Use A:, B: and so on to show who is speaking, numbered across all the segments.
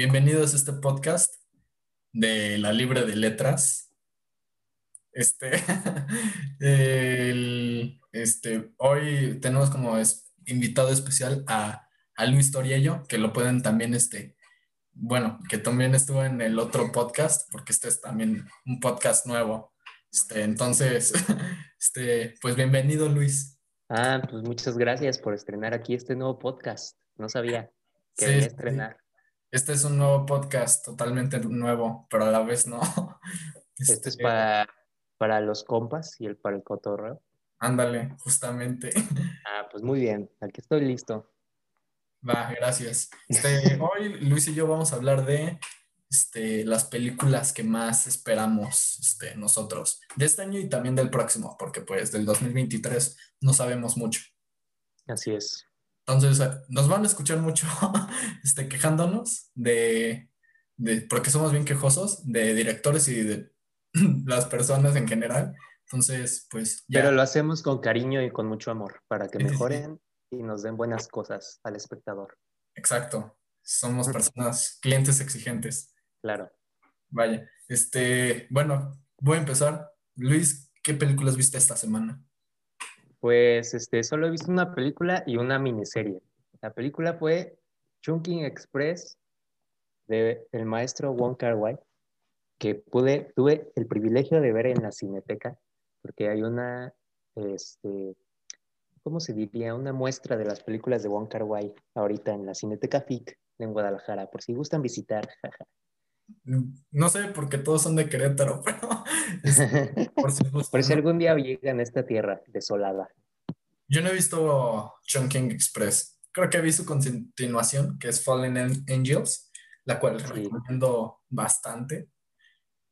A: bienvenidos a este podcast de la Libre de Letras. Este, este, hoy tenemos como invitado especial a, Luis Toriello, que lo pueden también, este, bueno, que también estuvo en el otro podcast, porque este es también un podcast nuevo. Este, entonces, este, pues bienvenido Luis.
B: Ah, pues muchas gracias por estrenar aquí este nuevo podcast. No sabía que sí, estrenar.
A: Este es un nuevo podcast totalmente nuevo, pero a la vez no.
B: Este, este es para, para los compas y el para el cotorreo.
A: Ándale, justamente.
B: Ah, pues muy bien, aquí estoy listo.
A: Va, gracias. Este, hoy Luis y yo vamos a hablar de este, las películas que más esperamos este, nosotros de este año y también del próximo, porque pues del 2023 no sabemos mucho.
B: Así es.
A: Entonces, eh, nos van a escuchar mucho este, quejándonos de, de, porque somos bien quejosos, de directores y de las personas en general. Entonces, pues...
B: Pero lo hacemos con cariño y con mucho amor, para que mejoren y nos den buenas cosas al espectador.
A: Exacto. Somos personas, clientes exigentes.
B: Claro.
A: Vaya, este, bueno, voy a empezar. Luis, ¿qué películas viste esta semana?
B: Pues este, solo he visto una película y una miniserie. La película fue Chunking Express de el maestro Wong Kar Wai, que pude, tuve el privilegio de ver en la Cineteca, porque hay una, este, ¿cómo se diría? Una muestra de las películas de Wong Kar Wai ahorita en la Cineteca FIC en Guadalajara, por si gustan visitar.
A: No sé, porque todos son de Querétaro, pero
B: por, si, por si algún día llegan a esta tierra desolada.
A: Yo no he visto Chunking Express. Creo que vi su continuación, que es Fallen Angels, la cual recomiendo bastante.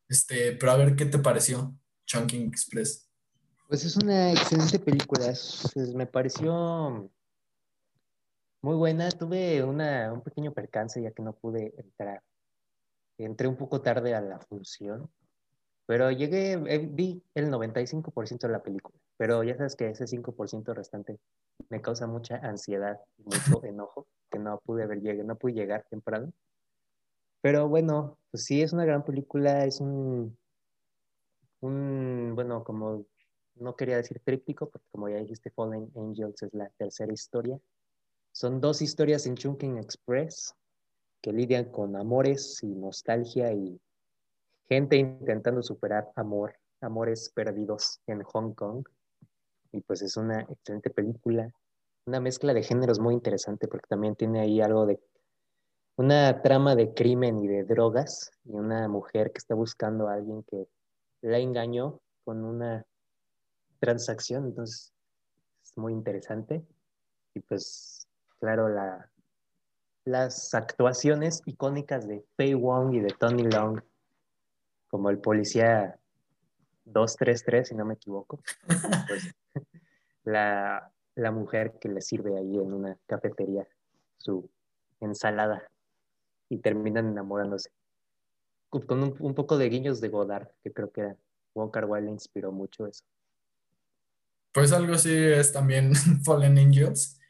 A: Este, pero a ver qué te pareció Chunking Express.
B: Pues es una excelente película. me pareció muy buena. Tuve una, un pequeño percance ya que no pude entrar entré un poco tarde a la función, pero llegué, eh, vi el 95% de la película, pero ya sabes que ese 5% restante me causa mucha ansiedad y mucho enojo, que no pude haber llegado, no pude llegar temprano. Pero bueno, pues sí, es una gran película, es un, un, bueno, como no quería decir tríptico, porque como ya dijiste, Fallen Angels es la tercera historia. Son dos historias en Chunking Express, que lidian con amores y nostalgia y gente intentando superar amor, amores perdidos en Hong Kong. Y pues es una excelente película, una mezcla de géneros muy interesante porque también tiene ahí algo de una trama de crimen y de drogas y una mujer que está buscando a alguien que la engañó con una transacción, entonces es muy interesante. Y pues claro, la, las actuaciones icónicas de Fei Wong y de Tony Long, como el policía 233, si no me equivoco. Pues, la, mujer que le sirve ahí en una cafetería su ensalada y terminan enamorándose. Con un, poco de guiños de Godard, que creo que Wong Kar Wai le inspiró mucho eso.
A: Pues algo así es también Fallen Angels.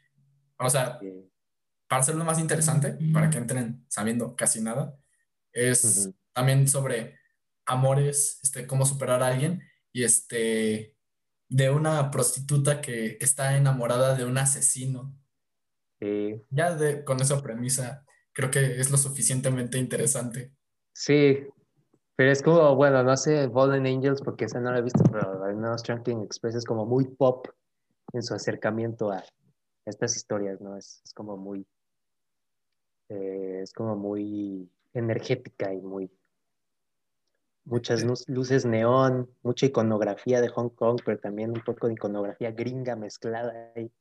A: O sea, para hacerlo más interesante, para que entren sabiendo casi nada, es también sobre amores, este, cómo superar a alguien y este, de una prostituta que está enamorada de un asesino. Ya de, con esa premisa, creo que es lo suficientemente interesante.
B: Sí, pero es como, bueno, no sé, Fallen Angels, porque esa no la he visto, pero al menos Trunking Express es como muy pop en su acercamiento a estas historias, ¿no? Es, es como muy, eh, es como muy energética y muy muchas luces neón, mucha iconografía de Hong Kong, pero también un poco de iconografía gringa mezclada ahí.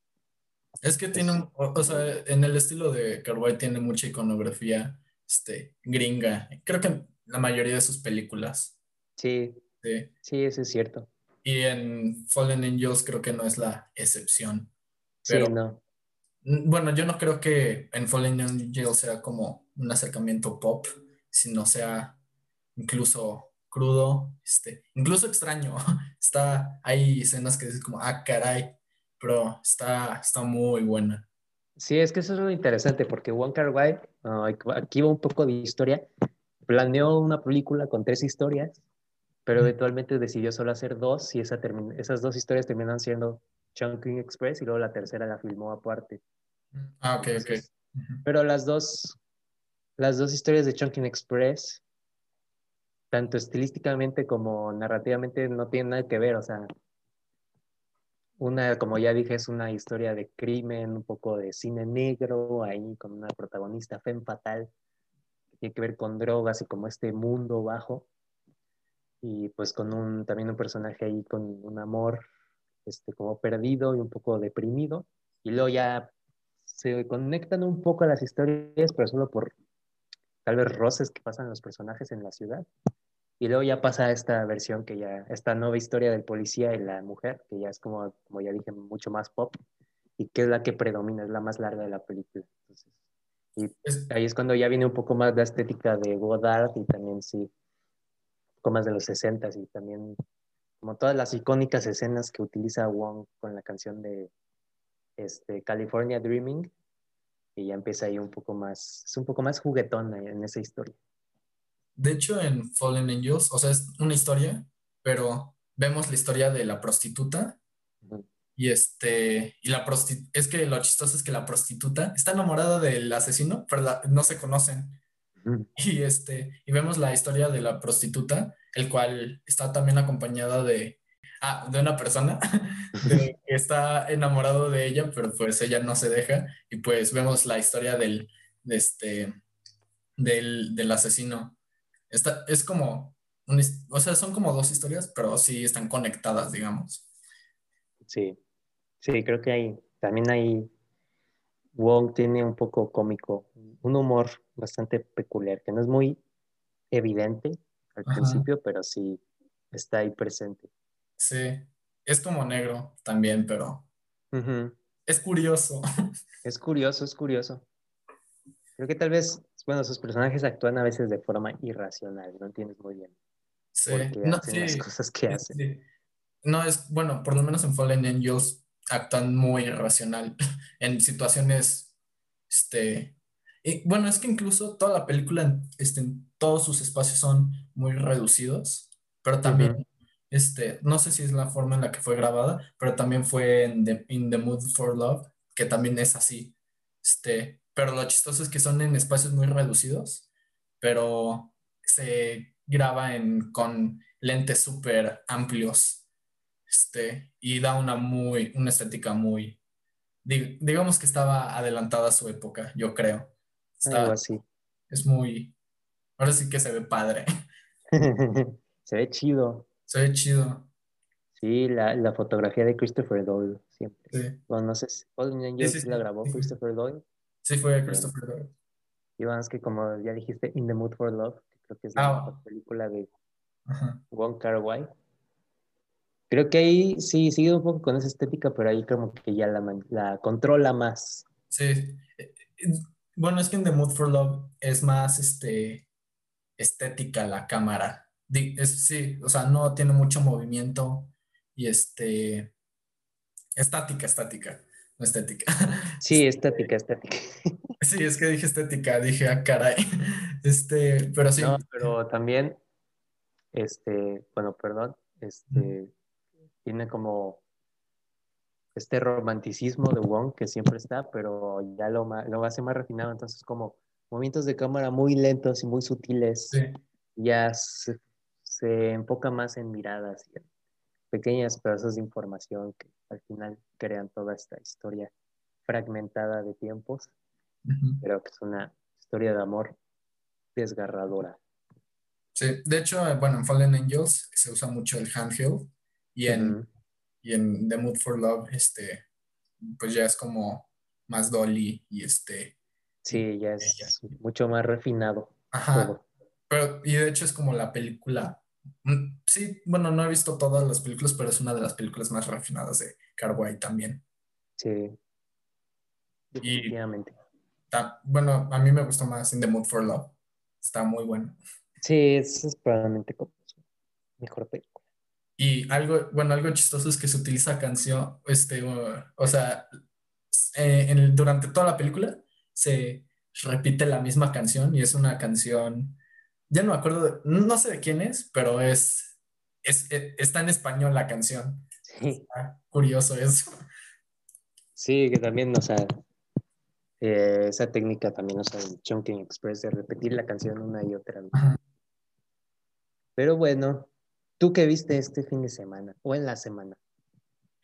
A: Es que tiene un, o, sea, en el estilo de Carway tiene mucha iconografía este, gringa. Creo que en la mayoría de sus películas.
B: Sí, sí, sí, eso es cierto.
A: Y en Fallen Angels creo que no es la excepción. Pero, sí, no. Bueno, yo no creo que en Fallen Angel sea como un acercamiento pop, sino sea incluso crudo, este, incluso extraño. Está, hay escenas que dices como, ah, caray, pero está, está muy buena.
B: Sí, es que eso es lo interesante, porque Wong Kar Wai, aquí va un poco de historia, planeó una película con tres historias, pero eventualmente decidió solo hacer dos y esa esas dos historias terminan siendo Chunking Express y luego la tercera la filmó aparte.
A: Ah, ok, ok.
B: Pero las dos, las dos historias de Chunking Express, tanto estilísticamente como narrativamente, no tienen nada que ver, o sea, una, como ya dije, es una historia de crimen, un poco de cine negro, ahí con una protagonista femme fatal, que tiene que ver con drogas y como este mundo bajo. Y pues con un, también un personaje ahí con un amor este, como perdido y un poco deprimido. Y luego ya se conectan un poco a las historias, pero solo por tal vez roces que pasan los personajes en la ciudad. Y luego ya pasa esta versión que ya, esta nueva historia del policía y la mujer, que ya es como, como ya dije, mucho más pop y que es la que predomina, es la más larga de la película. Entonces, y ahí es cuando ya viene un poco más la estética de Godard y también sí, un poco más de los 60 y también como todas las icónicas escenas que utiliza Wong con la canción de este, California Dreaming, y ya empieza ahí un poco más, es un poco más juguetón en esa historia.
A: De hecho, en Fallen Angels, o sea, es una historia, pero vemos la historia de la prostituta. Y este, y la es que lo chistoso es que la prostituta está enamorada del asesino, pero no se conocen. Y este, y vemos la historia de la prostituta, el cual está también acompañada de, ah, de una persona que está enamorado de ella, pero pues ella no se deja. Y pues vemos la historia del, de este, del, del asesino es como, o sea, son como dos historias, pero sí están conectadas, digamos.
B: Sí, sí, creo que hay, también hay, Wong tiene un poco cómico, un humor bastante peculiar, que no es muy evidente al principio, pero sí está ahí presente.
A: Sí, es como negro también, pero es curioso.
B: Es curioso, es curioso. Creo que tal vez, bueno, sus personajes actúan a veces de forma irracional, no entiendes muy bien.
A: Sí, no, sí, las cosas que hacen. No, es, bueno, por lo menos en Fallen Angels actúan muy irracional en situaciones, este, y, bueno, es que incluso toda la película, este, todos sus espacios son muy reducidos, pero también, este, no sé si es la forma en la que fue grabada, pero también fue en The, in the Mood for Love, que también es así, este, pero lo chistoso es que son en espacios muy reducidos, pero se graba en, con lentes súper amplios este, y da una, muy, una estética muy, digamos que estaba adelantada a su época, yo creo.
B: Algo así.
A: Es muy, ahora sí que se ve padre.
B: se ve chido.
A: Se ve chido.
B: Sí, la, la fotografía de Christopher Doyle, siempre. Sí. Bueno, no sé si la grabó Christopher Doyle.
A: Sí, fue Christopher Lloyd.
B: Y más que como ya dijiste, In the Mood for Love, que creo que es la ah. película de Wong Kar Wai. Creo que ahí sí sigue un poco con esa estética, pero ahí como que ya la, la controla más.
A: Sí. Bueno, es que In the Mood for Love es más este, estética la cámara. Es, sí, o sea, no tiene mucho movimiento y este estática, estática estética.
B: Sí, estética, estética.
A: Sí, es que dije estética, dije, ah, caray. Este, pero sí. No,
B: pero también, este, bueno, perdón, este, tiene como este romanticismo de Wong que siempre está, pero ya lo, lo hace más refinado, entonces como movimientos de cámara muy lentos y muy sutiles, ya se, se, enfoca más en miradas y pequeñas pedazos de información que al final crean toda esta historia fragmentada de tiempos, pero que es una historia de amor desgarradora.
A: Sí, de hecho, eh, bueno, en Fallen Angels se usa mucho el handheld y en, y en The Mood for Love, este, pues ya es como más dolly y este.
B: Sí, ya es mucho más refinado.
A: Ajá. Pero, y de hecho es como la película sí, bueno, no he visto todas las películas, pero es una de las películas más refinadas de Carway también.
B: Sí. Definitivamente.
A: bueno, a mí me gustó más In the Mood for Love. Está muy bueno.
B: Sí, es, probablemente como su mejor película.
A: Y algo, bueno, algo chistoso es que se utiliza canción, este, o, sea, eh, durante toda la película se repite la misma canción y es una canción, ya no me acuerdo, no sé de quién es, pero es, es, e, está en español la canción. Sí. curioso eso.
B: Sí, que también, o sea, eh, esa técnica también, o sea, el Chunking Express, de repetir la canción una y otra vez. Pero bueno, ¿tú qué viste este fin de semana o en la semana?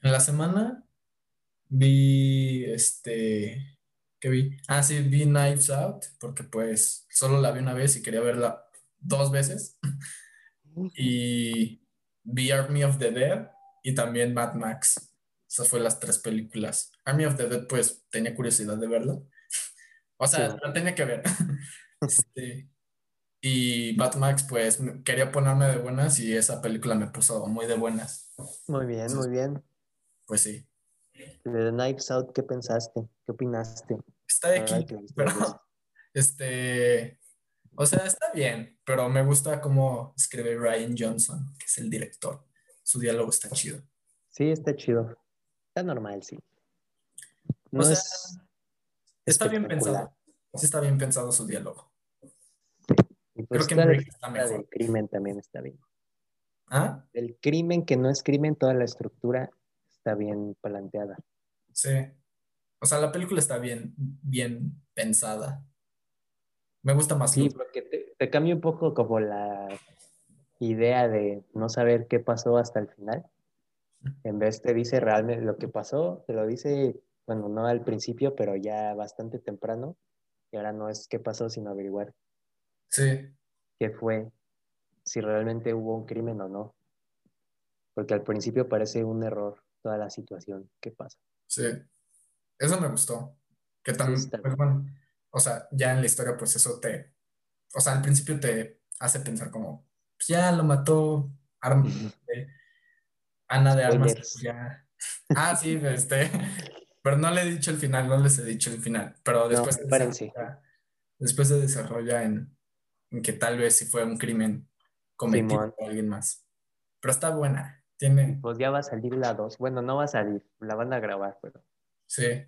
A: En la semana vi este. ¿Qué vi? Ah, sí, vi Knives Out, porque pues solo la vi una vez y quería verla dos veces. y vi Army of the Dead y también Mad Max. Esas fueron las tres películas. Army of the Dead, pues tenía curiosidad de verlo. o sea, la tenía que ver. este, y Batmax, pues quería ponerme de buenas y esa película me puso muy de buenas.
B: Muy bien, muy bien.
A: Pues sí.
B: De The Knives Out, ¿qué pensaste? ¿Qué opinaste?
A: Está aquí, pero este, o sea, está bien, pero me gusta cómo escribe Ryan Johnson, que es el director. Su diálogo está chido.
B: Sí, está chido. Está normal, sí.
A: o sea, está bien pensado. Sí está bien pensado su diálogo.
B: Pues Creo que está mejor. El crimen también está bien.
A: ¿Ah?
B: El crimen que no es crimen, toda la estructura está bien planteada.
A: Sí. O sea, la película está bien, bien pensada. Me gusta más.
B: Sí, porque te, te cambia un poco como la idea de no saber qué pasó hasta el final. En vez te dice realmente lo que pasó, te lo dice, bueno, no al principio, pero ya bastante temprano. Y ahora no es qué pasó, sino averiguar.
A: Sí.
B: ¿Qué fue? Si realmente hubo un crimen o no. Porque al principio parece un error toda la situación que pasa.
A: Sí. Eso me gustó. Que también, pues, bueno, o sea, ya en la historia, pues eso te, o sea, al principio te hace pensar como, pues ya lo mató Arma, Ana de Armas, pues ya. Ah, sí, este. Pero no le he dicho el final, no les he dicho el final. Pero después, se, desarrolla, después se desarrolla en, que tal vez si fue un crimen cometido por alguien más. Pero está buena. Tiene...
B: Pues ya va a salir la 2. Bueno, no va a salir, la van a grabar, pero.
A: Sí.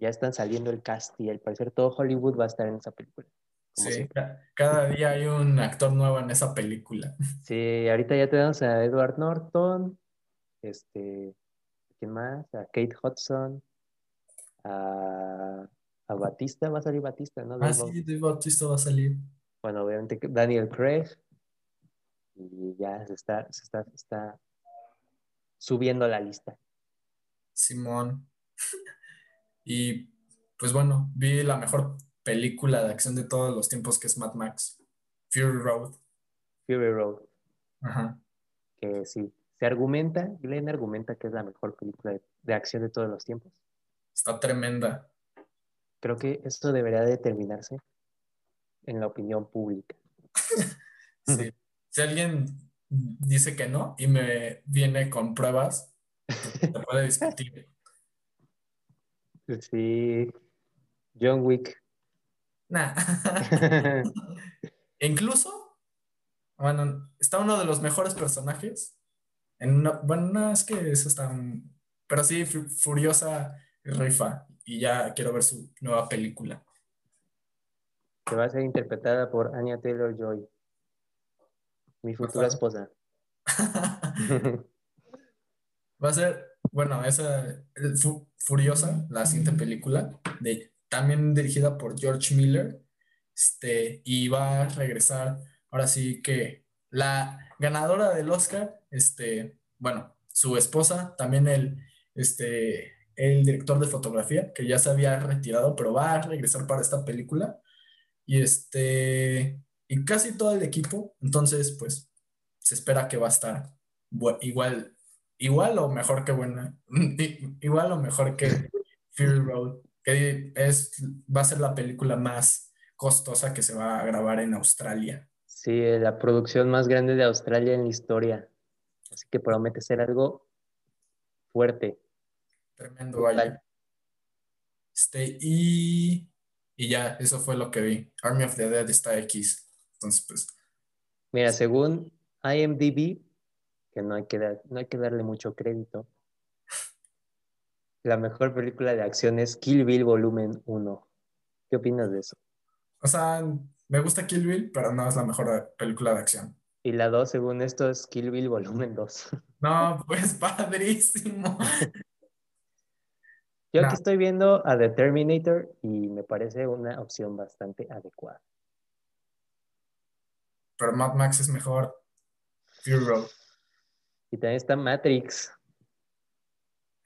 B: Ya están saliendo el cast y al parecer todo Hollywood va a estar en esa película.
A: Sí, cada día hay un actor nuevo en esa película.
B: Sí, ahorita ya tenemos a Edward Norton, este, ¿quién más? A Kate Hudson, a, a Batista, va a salir Batista, ¿no?
A: Ah, sí, de Batista va a salir.
B: Bueno, obviamente Daniel Craig, y ya se está, se está, se está subiendo la lista.
A: Simón. y pues bueno, vi la mejor película de acción de todos los tiempos que es Mad Max, Fury Road.
B: Fury Road.
A: Ajá.
B: Que sí, se argumenta, Glenn argumenta que es la mejor película de, acción de todos los tiempos.
A: Está tremenda.
B: Creo que esto debería determinarse en la opinión pública.
A: sí. Si alguien dice que no y me viene con pruebas, se puede discutir.
B: Sí. John Wick.
A: Nah. Incluso, bueno, está uno de los mejores personajes bueno, no, es que eso está... Pero sí, Furiosa rifa y ya quiero ver su nueva película.
B: Que va a ser interpretada por Anya Taylor Joy, mi futura esposa.
A: va a ser, bueno, esa Furiosa, la siguiente película, de, también dirigida por George Miller, este, y va a regresar, ahora sí que la ganadora del Oscar, este, bueno, su esposa, también el, este, el director de fotografía, que ya se había retirado, pero va a regresar para esta película. Y este, y casi todo el equipo, entonces, pues, se espera que va a estar igual, igual o mejor que buena, igual o mejor que Fury Road, que es, va a ser la película más costosa que se va a grabar en Australia.
B: Sí, la producción más grande de Australia en la historia. Así que promete ser algo fuerte.
A: Tremendo, vaya. Este, y, y ya, eso fue lo que vi. Army of the Dead está X. Entonces, pues.
B: Mira, según IMDb, que no hay que, no hay que darle mucho crédito, La mejor película de acción es Kill Bill Volumen 1. ¿Qué opinas de eso?
A: O sea, me gusta Kill Bill, pero no es la mejor película de acción.
B: Y la 2, según esto, es Kill Bill Volumen 2.
A: No, pues padrísimo.
B: Yo aquí estoy viendo a The Terminator y me parece una opción bastante adecuada.
A: Pero Mad Max es mejor. Fury Road.
B: Y también está Matrix.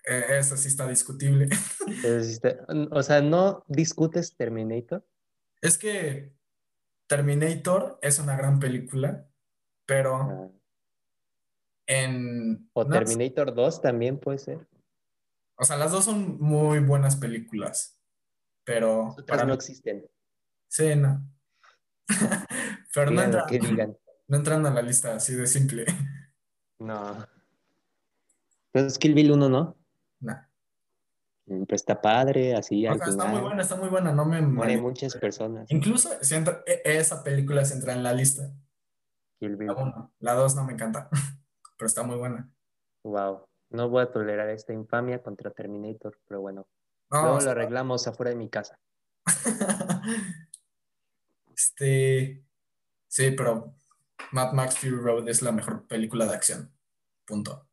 A: Eh, eso sí está discutible.
B: o sea, ¿no discutes Terminator?
A: Es que Terminator es una gran película, pero ah. en...
B: O Terminator 2 también puede ser.
A: O sea, las dos son muy buenas películas, pero...
B: Para no existen.
A: Sí, no. pero no, no entran a la lista así de simple.
B: No. Entonces Kill Bill 1, ¿no?
A: No.
B: Mm, pues está padre, así.
A: Está muy buena, está muy buena. No me.
B: Mueren muchas personas.
A: Incluso si entra, e, esa película se entra en la lista.
B: Kill Bill.
A: La 1. La 2 no me encanta, pero está muy buena.
B: Wow. No voy a tolerar esta infamia contra Terminator, pero bueno. Luego lo arreglamos afuera de mi casa.
A: este. Sí, pero Mad Max Fury Road es la mejor película de acción. Punto.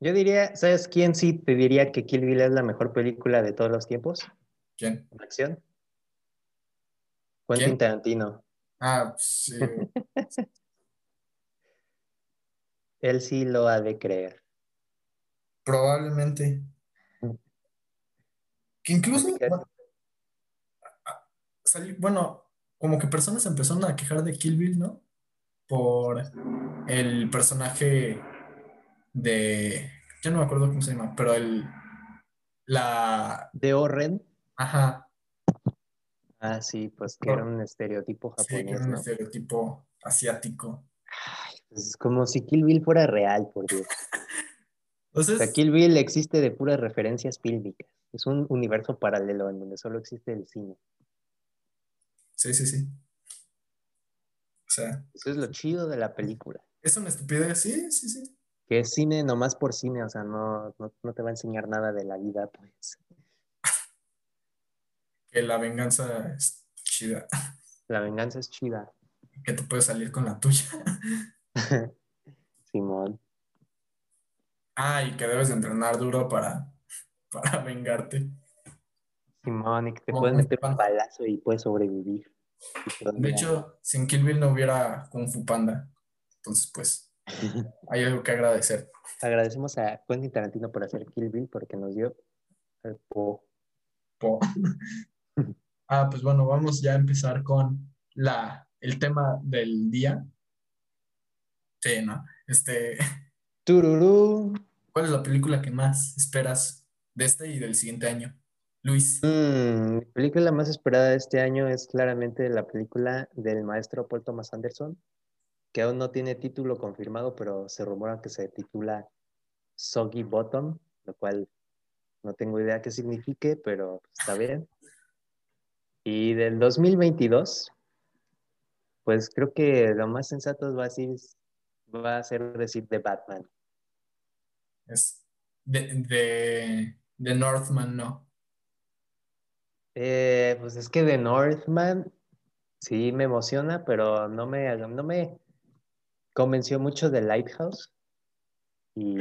B: Yo diría, ¿sabes quién sí te diría que Kill Bill es la mejor película de todos los tiempos?
A: ¿Quién?
B: ¿De acción? Quentin Tarantino.
A: Ah, sí.
B: Él sí lo ha de creer.
A: Probablemente. Que incluso. Bueno, como que personas empezaron a quejar de Kill Bill, ¿no? Por el personaje de. Ya no me acuerdo cómo se llama, pero el. La.
B: De Orren.
A: Ajá.
B: Ah, sí, pues que era un estereotipo japonés. Sí, era
A: un estereotipo asiático.
B: pues es como si Kill Bill fuera real, por Dios. Entonces, o sea, Kill Bill existe de puras referencias fílmicas. Es un universo paralelo en donde solo existe el cine.
A: Sí, sí, sí. Sea.
B: Eso es lo chido de la película.
A: Es una estupidez, sí, sí, sí
B: que es cine nomás por cine, o sea, no, no, te va a enseñar nada de la vida, pues.
A: Que la venganza es chida.
B: La venganza es chida.
A: Que te puedes salir con la tuya.
B: Simón.
A: Ah, y que debes entrenar duro para, para vengarte.
B: Simón, y que te puedes meter un balazo y puedes sobrevivir.
A: De hecho, sin Kill Bill no hubiera Kung Fu Panda. Entonces, pues, hay algo que agradecer.
B: Agradecemos a Quentin Tarantino por hacer Kill Bill porque nos dio el po.
A: po. ah, pues bueno, vamos ya a empezar con la, el tema del día. Sí, ¿no? Este.
B: Tururú.
A: ¿Cuál es la película que más esperas de este y del siguiente año? Luis.
B: Mm, mi película más esperada de este año es claramente la película del maestro Paul Thomas Anderson, que aún no tiene título confirmado, pero se rumora que se titula Soggy Bottom, lo cual no tengo idea qué signifique, pero está bien. Y del 2022, pues creo que lo más sensato va a, decir, va a ser decir The Batman.
A: Es de, de, Northman, ¿no?
B: Eh, pues es que de Northman sí me emociona, pero no me, no me, convenció mucho de Lighthouse y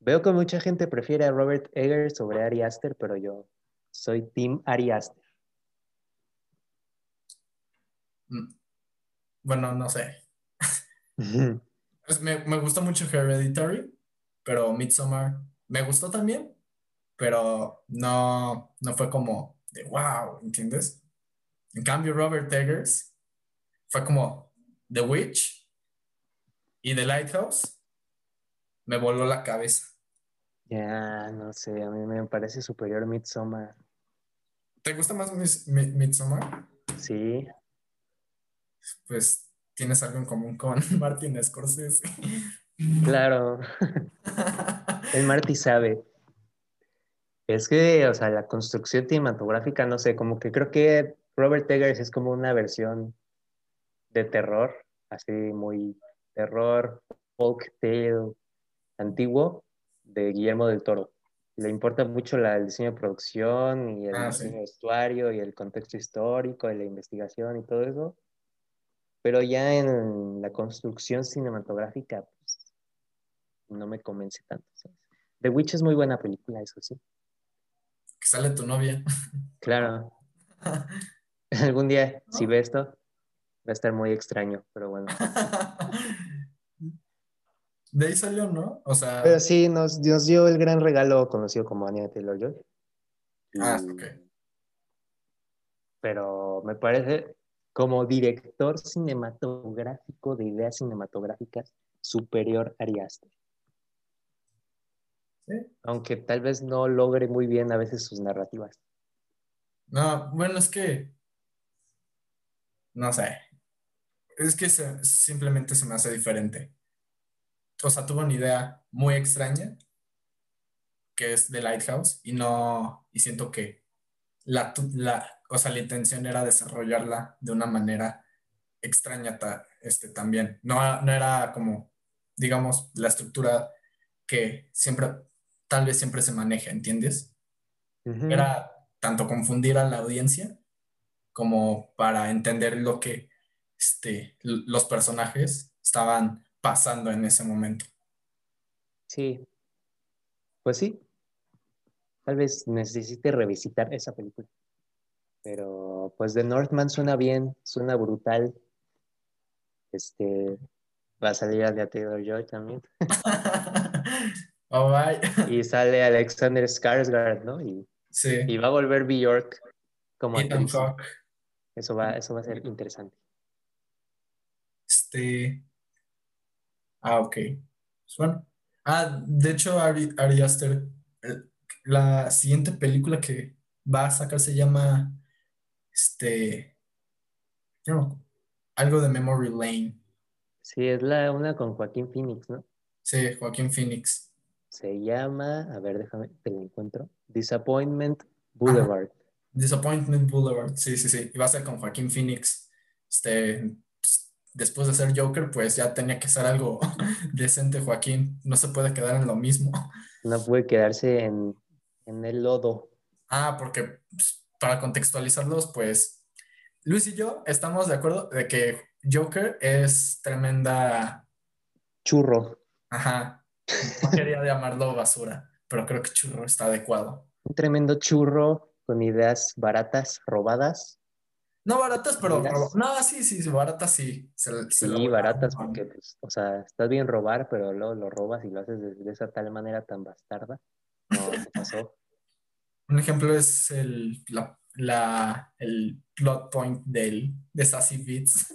B: veo que mucha gente prefiere a Robert Eggers sobre Ari Aster, pero yo soy Team Ari Aster.
A: Mm. Bueno, no sé. me, me gustó mucho Hereditary, pero Midsommar me gustó también, pero no, no fue como de wow, ¿entiendes? En cambio, Robert Eggers fue como, The Witch y The Lighthouse me voló la cabeza.
B: Ya, no sé, a mí me parece superior Midsommar.
A: ¿Te gusta más Midsommar?
B: Sí.
A: Pues tienes algo en común con Martin Scorsese.
B: Claro. El Marty sabe. Es que, o sea, la construcción cinematográfica, no sé, como que creo que Robert Eggers es como una versión de terror, así muy terror, folk tale antiguo de Guillermo del Toro. le importa mucho la, el diseño de producción y el
A: Ah,
B: diseño
A: sí.
B: vestuario y el contexto histórico y la investigación y todo eso. Pero ya en la construcción cinematográfica, pues, no me convence tanto. The Witch es muy buena película, eso sí.
A: Sale tu novia.
B: Claro, algún día, si ve esto, va a estar muy extraño, pero bueno.
A: De ahí salió, ¿no? O sea,
B: Pero sí, nos, nos dio el gran regalo conocido como Anya Taylor-Joy.
A: ah,
B: Y-
A: ok.
B: Pero me parece, como director cinematográfico de ideas cinematográficas, superior a Ari Aster.
A: Sí.
B: Aunque tal vez no logre muy bien a veces sus narrativas.
A: No, bueno, es que. No sé. Es que se- simplemente se me hace diferente. O sea, tuvo una idea muy extraña, que es The Lighthouse, y no. Y siento que la, la, o sea, la intención era desarrollarla de una manera extraña ta- este, también. No, no era como, digamos, la estructura que siempre, tal vez siempre se maneja, ¿entiendes? Era tanto confundir a la audiencia como para entender lo que este, los personajes estaban pasando en ese momento.
B: Sí, pues sí. Tal vez necesite revisitar esa película. Pero pues The Northman suena bien, suena brutal. Este va a salir Anya Taylor-Joy también.
A: Oh.
B: Y sale Alexander Skarsgård, ¿no? Y,
A: Sí,
B: y va a volver Bjork como actriz. Eso va, eso va a ser interesante.
A: Este. Ah, ok. Pues bueno. Ah, de hecho, Ari, Ari Aster, la siguiente película que va a sacar se llama este. no, algo de Memory Lane.
B: Sí, es la una con Joaquín Phoenix, ¿no?
A: Sí, Joaquín Phoenix.
B: Se llama, a ver, déjame, te lo encuentro. Disappointment Boulevard.
A: Disappointment Boulevard. Sí, sí, sí. Y va a ser con Joaquín Phoenix. Este. pues, Después de ser Joker, pues ya tenía que ser algo decente, Joaquín. No se puede quedar en lo mismo.
B: No puede quedarse en, en el lodo.
A: Ah, porque pues, para contextualizarlos, pues Luis y yo estamos de acuerdo de que Joker es tremenda,
B: Churro.
A: ajá, no quería llamarlo basura, pero creo que churro está adecuado.
B: Un tremendo churro con ideas baratas, robadas.
A: No baratas, pero no, sí, sí, baratas sí. Se, se
B: Sí,
A: a-
B: baratas, porque, pues, o sea, estás bien robar, pero luego lo robas y lo haces de, de esa tal manera tan bastarda. No, ¿qué pasó?
A: Un ejemplo es el, la, la- el plot point del, de Sassy Beats.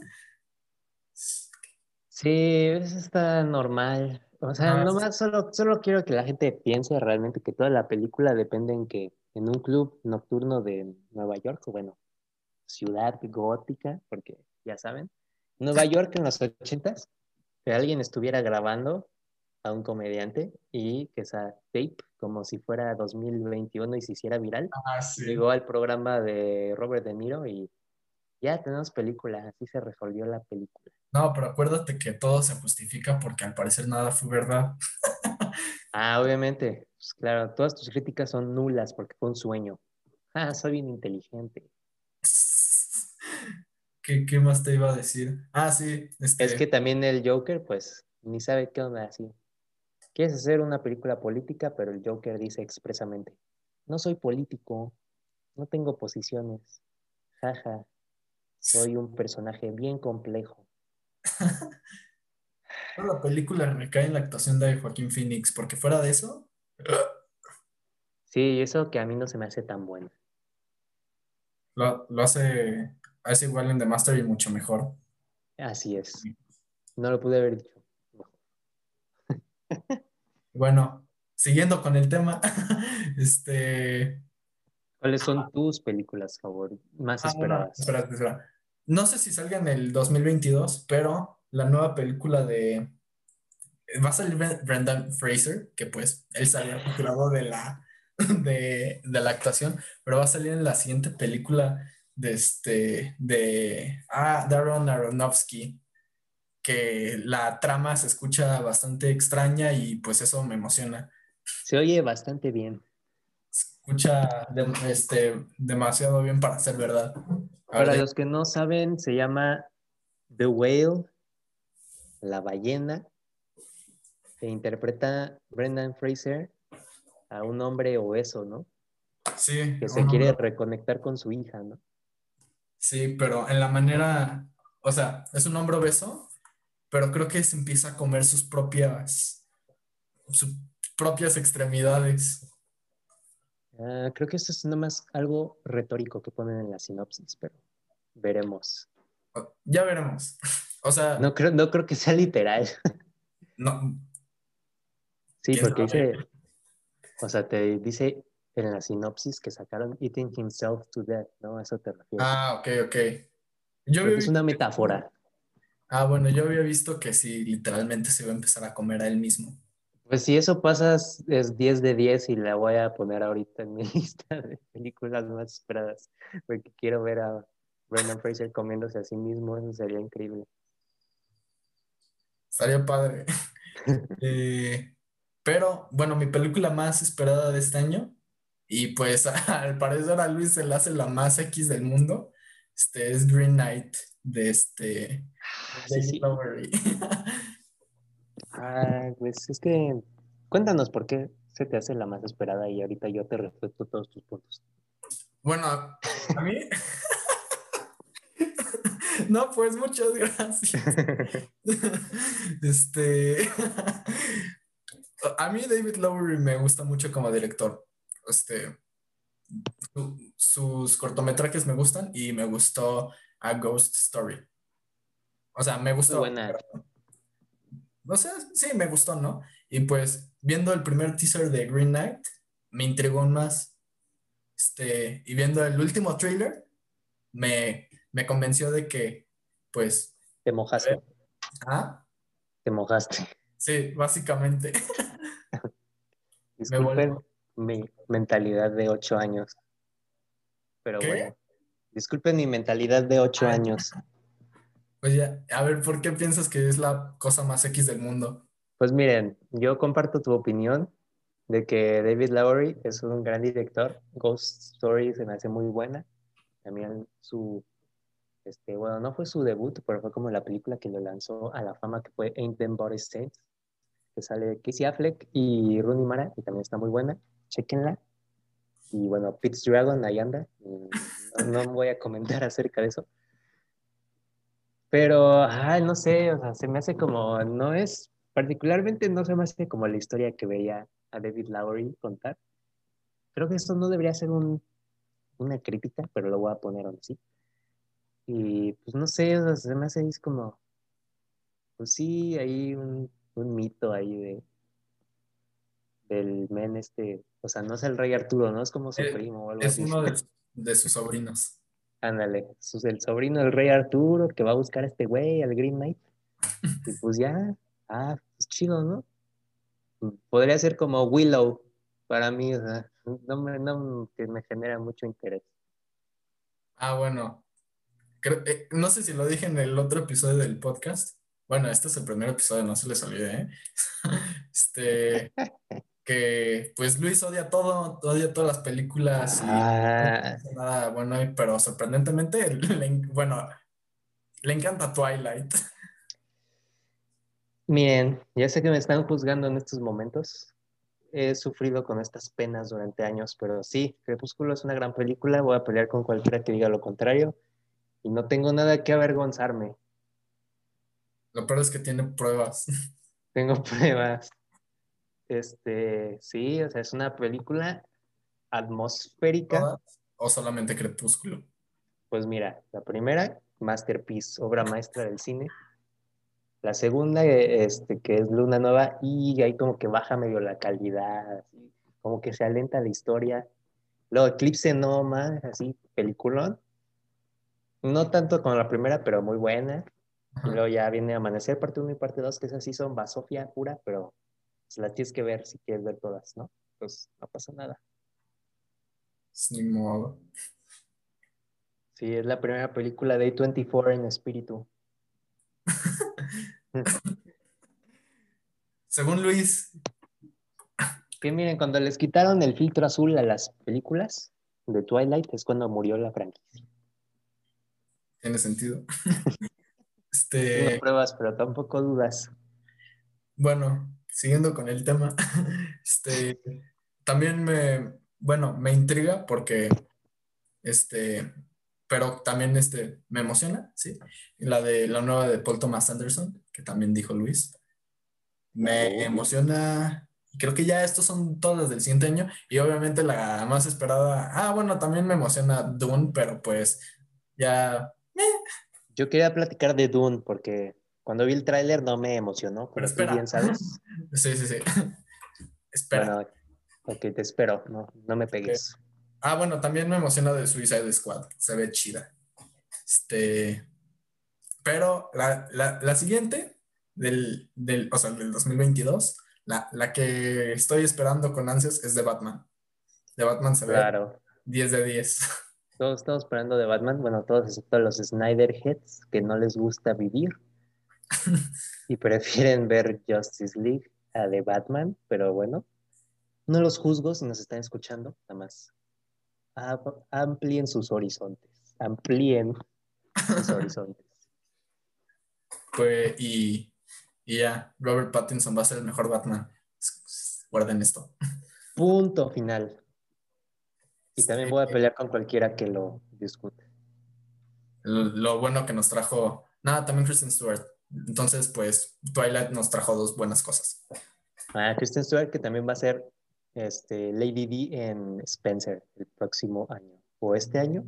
B: Sí, eso está normal. O sea,
A: Ah,
B: nomás solo, solo quiero que la gente piense realmente que toda la película depende en que en un club nocturno de Nueva York, o bueno, ciudad gótica, porque ya saben, Nueva York en los ochentas, que alguien estuviera grabando a un comediante y que esa tape, como si fuera 2021 y se hiciera viral,
A: ah, sí.
B: llegó al programa de Robert De Niro y ya tenemos película, así se resolvió la película.
A: No, pero acuérdate que todo se justifica porque al parecer nada fue verdad.
B: Ah, obviamente, pues claro, todas tus críticas son nulas porque fue un sueño. Ah, soy bien inteligente.
A: ¿Qué, qué más te iba a decir? Ah, sí, este,
B: Es que también el Joker, pues, ni sabe qué onda así. Quieres hacer una película política, pero el Joker dice expresamente, no soy político, no tengo posiciones, jaja, soy un personaje bien complejo.
A: toda la película recae en la actuación de Joaquín Phoenix, porque fuera de eso,
B: Sí, eso que a mí no se me hace tan bueno.
A: lo, lo hace, hace igual en The Master y mucho mejor.
B: Así es. No lo pude haber dicho.
A: Bueno, siguiendo con el tema, este,
B: ¿Cuáles son tus películas favoritas, más
A: ah, no,
B: esperadas?
A: espera, espera. No sé si salga en el 2022, pero la nueva película de, va a salir Bren- Brendan Fraser, que pues él salió retirado de la, de, de la actuación, pero va a salir en la siguiente película de este, de, ah, Darren Aronofsky, que la trama se escucha bastante extraña y pues eso me emociona.
B: Se oye bastante bien.
A: escucha este, demasiado bien para ser verdad.
B: Para los que no saben, se llama The Whale, la ballena, que interpreta Brendan Fraser a un hombre obeso, ¿no?
A: Sí.
B: Que se quiere reconectar con su hija, ¿no?
A: Sí, pero en la manera, o sea, es un hombre obeso, pero creo que se empieza a comer sus propias, sus propias extremidades.
B: Ah, creo que esto es nomás algo retórico que ponen en la sinopsis, pero veremos.
A: Ya veremos. O sea.
B: No creo, no creo que sea literal.
A: No.
B: Sí, porque dice. O sea, te dice en la sinopsis que sacaron Eating Himself to Death, ¿no? Eso te refiero.
A: Ah, ok, ok.
B: Yo es una metáfora.
A: Ah, bueno, yo había visto que sí, literalmente se iba a empezar a comer a él mismo.
B: Pues si eso pasa, es 10 de 10 y la voy a poner ahorita en mi lista de películas más esperadas, porque quiero ver a Brendan Fraser comiéndose a sí mismo, eso sería increíble.
A: Estaría padre. Eh, pero, bueno, mi película más esperada de este año, y pues al parecer a Luis se le hace la más X del mundo, este es Green Knight de este
B: sí, sí. ah, pues es que cuéntanos por qué se te hace la más esperada y ahorita yo te respeto todos tus puntos.
A: Bueno, a mí No, pues muchas gracias. Este. A mí David Lowery me gusta mucho como director. Este. sus cortometrajes me gustan y me gustó A Ghost Story. O sea, me gustó.
B: Buena.
A: O sea, sí, me gustó, ¿no? Y pues viendo el primer teaser de Green Knight, me intrigó más. Este, y viendo el último trailer, me, me convenció de que, pues...
B: Te mojaste.
A: ¿Ah?
B: Te mojaste.
A: Sí, básicamente.
B: Disculpen mi mentalidad de ocho años. Pero bueno. Disculpen mi mentalidad de ocho años.
A: Pues ya, a ver, ¿por qué piensas que es la cosa más X del mundo?
B: Pues miren, yo comparto tu opinión de que David Lowery es un gran director. Ghost Story se me hace muy buena. También su este, bueno, no fue su debut, pero fue como la película que lo lanzó a la fama, que fue Ain't Them Body States, que sale Casey Affleck y Rooney Mara, y también está muy buena, chequenla. Y bueno, Pitts Dragon, ahí anda, no, no voy a comentar acerca de eso. Pero, ay, no sé, o sea, se me hace como, no es, particularmente no se me hace como la historia que veía a David Lowery contar. Creo que esto no debería ser un, una crítica, pero lo voy a poner así. Y pues no sé, o sea, se me hace es como, pues sí, hay un, mito ahí de del men este, o sea, no es el rey Arturo, ¿no? Es como su
A: eh,
B: primo o algo
A: es uno de, sus sobrinos.
B: Ándale, el sobrino del rey Arturo que va a buscar a este güey, al Green Knight. Y pues ya, ah, pues chido, ¿no? Podría ser como Willow para mí, o sea, no me, no, que me genera mucho interés.
A: Ah, bueno, eh, no sé si lo dije en el otro episodio del podcast. Bueno, este es el primer episodio, no se les olvide, ¿eh? este, que pues Luis odia todo, odia todas las películas y ah. nada bueno, pero sorprendentemente, bueno, le encanta Twilight.
B: Miren, ya sé que me están juzgando en estos momentos. He sufrido con estas penas durante años, pero sí, Crepúsculo es una gran película. Voy a pelear con cualquiera que diga lo contrario y no tengo nada que avergonzarme.
A: Lo peor es que tiene pruebas.
B: Tengo pruebas. Este, sí, o sea, es una película atmosférica.
A: ¿O solamente Crepúsculo?
B: Pues mira, la primera, Masterpiece, obra maestra del cine. La segunda, este, que es Luna Nueva, y ahí como que baja medio la calidad, como que se alenta la historia. Luego Eclipse no más, así, peliculón. No tanto como la primera, pero muy buena. Y luego ya viene Amanecer, parte 1 y parte 2, que esas sí son basofia pura, pero se la tienes que ver si quieres ver todas, ¿no? Pues no pasa nada.
A: Sin modo.
B: Sí, es la primera película de A24 en espíritu.
A: Según Luis,
B: Que miren, cuando les quitaron el filtro azul a las películas de Twilight es cuando murió la franquicia.
A: Tiene sentido.
B: este... No pruebas, pero tampoco dudas.
A: Bueno, siguiendo con el tema, este, también me, bueno, me intriga porque, este, pero también este, me emociona, ¿sí? La de la nueva de Paul Thomas Anderson, que también dijo Luis. Me emociona, creo que ya estos son todas del siguiente año, y obviamente la más esperada, ah, bueno, también me emociona Dune, pero pues ya...
B: Yo quería platicar de Dune porque cuando vi el tráiler no me emocionó, pero, pero bien sabes.
A: sí, sí, sí. Espera.
B: ok, te espero, no, no me pegues.
A: Ah, bueno, también me emociona de Suicide Squad, se ve chida. Este, pero la, la, la siguiente del, del, o sea, del 2022, la, la, que estoy esperando con ansias es de Batman. De Batman se
B: claro. ve
A: 10 de 10.
B: Todos estamos esperando de Batman, bueno, todos excepto los Snyderheads que no les gusta vivir y prefieren ver Justice League a de Batman, pero bueno, no los juzgo si nos están escuchando, nada más. Amplíen sus horizontes, amplíen sus horizontes.
A: Pues, y, y ya, Robert Pattinson va a ser el mejor Batman. Guarden esto.
B: Punto final. Y también voy a pelear con cualquiera que lo discute.
A: Lo, bueno que nos trajo. Nada, también Kristen Stewart. Entonces, pues, Twilight nos trajo dos buenas cosas.
B: Ah, Kristen Stewart, que también va a ser este, Lady D en Spencer el próximo año. ¿O este año?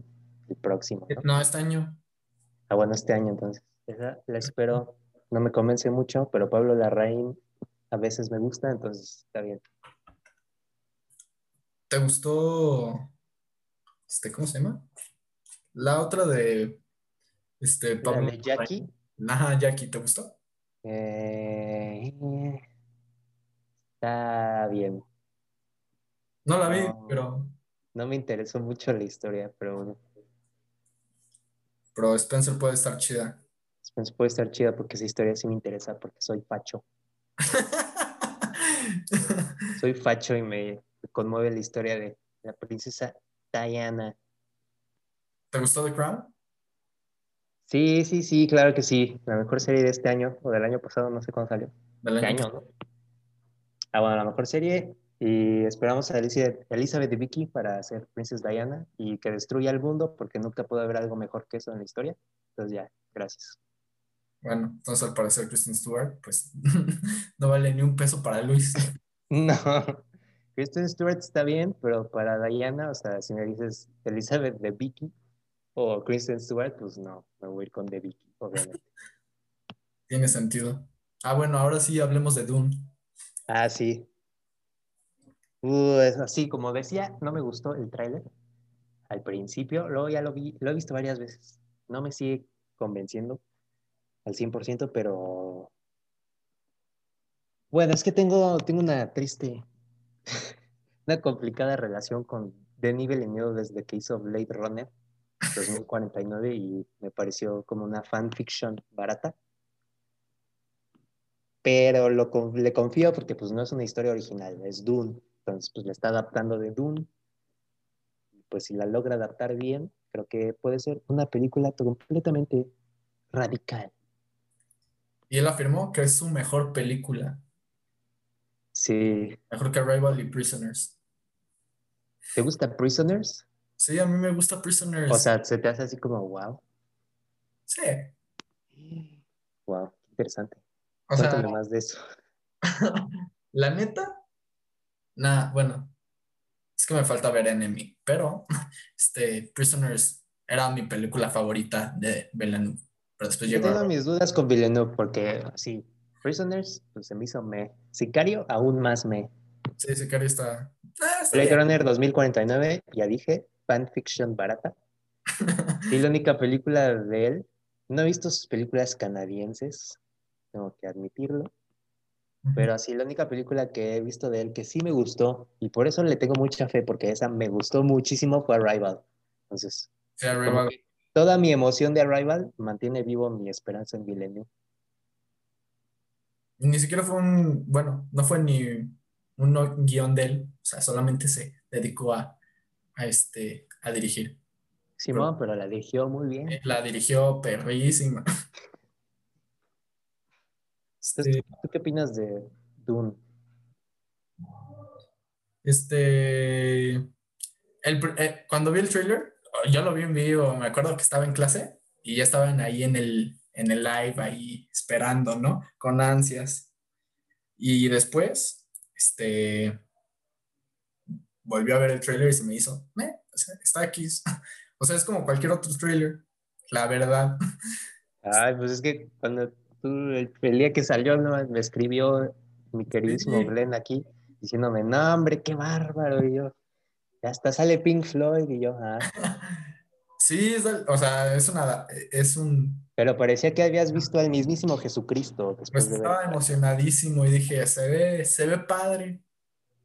B: El próximo.
A: No, este año.
B: Ah, bueno, este año entonces. Esa la espero. No me convence mucho, pero Pablo Larraín a veces me gusta, entonces está bien.
A: ¿Te gustó este, ¿cómo se llama? La otra de, este,
B: Pablo. de Jackie?
A: Ajá, Jackie, ¿te gustó?
B: Eh, está bien.
A: No la vi, pero...
B: No me interesó mucho la historia, pero bueno.
A: Pero Spencer puede estar chida.
B: Spencer puede estar chida porque esa historia sí me interesa porque soy facho. soy facho y me conmueve la historia de la princesa Diana.
A: ¿Te gustó The Crown?
B: Sí, sí, sí, claro que sí. La mejor serie de este año o del año pasado, no sé cuándo salió.
A: Del
B: año,
A: año ¿no?
B: Ah, bueno, la mejor serie. Y esperamos a Elizabeth, de Vicky para ser Princess Diana y que destruya el mundo porque nunca puede haber algo mejor que eso en la historia. Entonces ya, gracias.
A: Bueno, entonces al parecer Kristen Stewart, pues no vale ni un peso para Luis.
B: no. Kristen Stewart está bien, pero para Diana, o sea, si me dices Elizabeth de Vicky o Kristen Stewart, pues no, me voy a ir con de Vicky, obviamente.
A: Tiene sentido. Ah, bueno, ahora sí hablemos de Dune.
B: Ah, sí. Uh, es así, como decía, no me gustó el tráiler al principio, luego ya lo vi, lo he visto varias veces. No me sigue convenciendo al 100%, pero bueno, es que tengo, tengo una triste una complicada relación con Denis Villeneuve desde que hizo Blade Runner 2049 y me pareció como una fanfiction barata. Pero lo, le confío porque pues no es una historia original, es Dune. Entonces pues le está adaptando de Dune. Pues si la logra adaptar bien, creo que puede ser una película completamente radical.
A: Y él afirmó que es su mejor película.
B: Sí.
A: Mejor que Arrival y Prisoners.
B: ¿Te gusta Prisoners?
A: Sí, a mí me gusta Prisoners.
B: O sea, se te hace así como wow.
A: Sí.
B: Wow, interesante.
A: O sea,
B: más de eso.
A: la neta, nada, bueno, es que me falta ver Enemy, pero este Prisoners era mi película favorita de Villeneuve. Pero después
B: Yo
A: llegó.
B: Tengo mis dudas con Villeneuve porque sí, Prisoners, pues se me hizo me. Sicario, aún más me.
A: Sí, Sicario está. Ah,
B: Blade Runner 2049, ya dije, fanfiction barata. y la única película de él. No he visto sus películas canadienses, tengo que admitirlo. Pero así, la única película que he visto de él que sí me gustó, y por eso le tengo mucha fe, porque esa me gustó muchísimo, fue Arrival. Entonces, toda mi emoción de Arrival mantiene vivo mi esperanza en Villeneuve.
A: Ni siquiera fue un, bueno, no fue ni un guion de él, o sea, solamente se dedicó a, a, este, a dirigir.
B: Simón, pero, la dirigió muy bien.
A: La dirigió perrísima.
B: Este, ¿Tú qué opinas de Dune?
A: Este. El, eh, cuando vi el trailer, yo lo vi en vivo, me acuerdo que estaba en clase y ya estaban ahí en el, en el live, ahí esperando, ¿no? Con ansias. Y después, este. Volvió a ver el trailer y se me hizo, eh, está aquí. O sea, es como cualquier otro trailer, la verdad.
B: Ay, pues es que cuando tú, el, día que salió, me escribió mi queridísimo Glenn aquí diciéndome, no, hombre, qué bárbaro. Y yo, hasta sale Pink Floyd. Y yo, ah.
A: Sí, o sea, es una, es un...
B: Pero parecía que habías visto al mismísimo Jesucristo.
A: Pues estaba emocionadísimo y dije, se ve, se ve padre.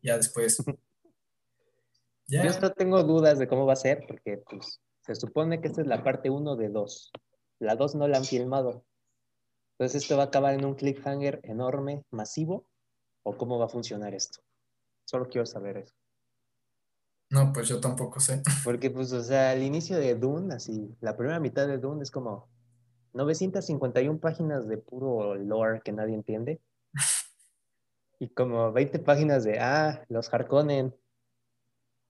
A: Ya después.
B: ya. Yo no tengo dudas de cómo va a ser, porque pues se supone que esta es la parte 1 de 2. La 2 no la han filmado. Entonces esto va a acabar en un cliffhanger enorme, masivo, o cómo va a funcionar esto. Solo quiero saber eso.
A: No, pues yo tampoco sé.
B: Porque, pues, o sea, al inicio de Dune, así, la primera mitad de Dune es como 951 páginas de puro lore que nadie entiende. Y como 20 páginas de, ah, los Harkonnen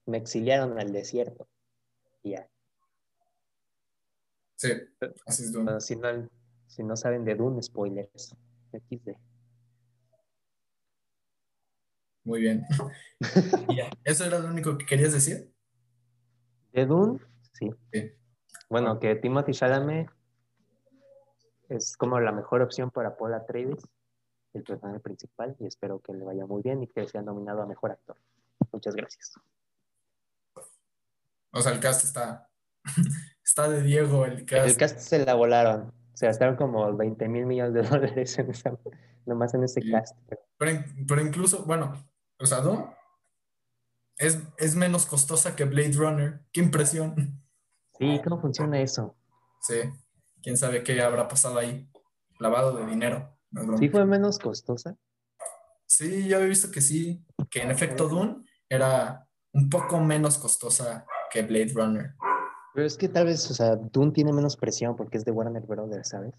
B: me exiliaron al desierto. Y ya.
A: Sí, así es Dune.
B: si, no, si no saben de Dune, spoilers. XD.
A: Muy bien. ¿Eso era lo único que querías decir?
B: ¿De Dune? Sí. Bueno, que Timothy Chalamet es como la mejor opción para Paula Travis, el personaje principal, y espero que le vaya muy bien y que sea nominado a mejor actor. Muchas gracias.
A: O sea, el cast está, está de Diego, el cast.
B: El cast se la volaron. Se gastaron como 20 mil millones de dólares en esa, nomás en ese cast.
A: Pero, pero incluso, bueno, o sea, ¿no? Es, es menos costosa que Blade Runner. ¡Qué impresión!
B: Sí, ¿cómo funciona eso?
A: Sí, quién sabe qué habrá pasado ahí. Lavado de dinero.
B: ¿Sí fue menos costosa?
A: Sí, yo he visto que sí, que en efecto Dune era un poco menos costosa que Blade Runner.
B: Pero es que tal vez, o sea, Dune tiene menos presión porque es de Warner Brothers, ¿sabes?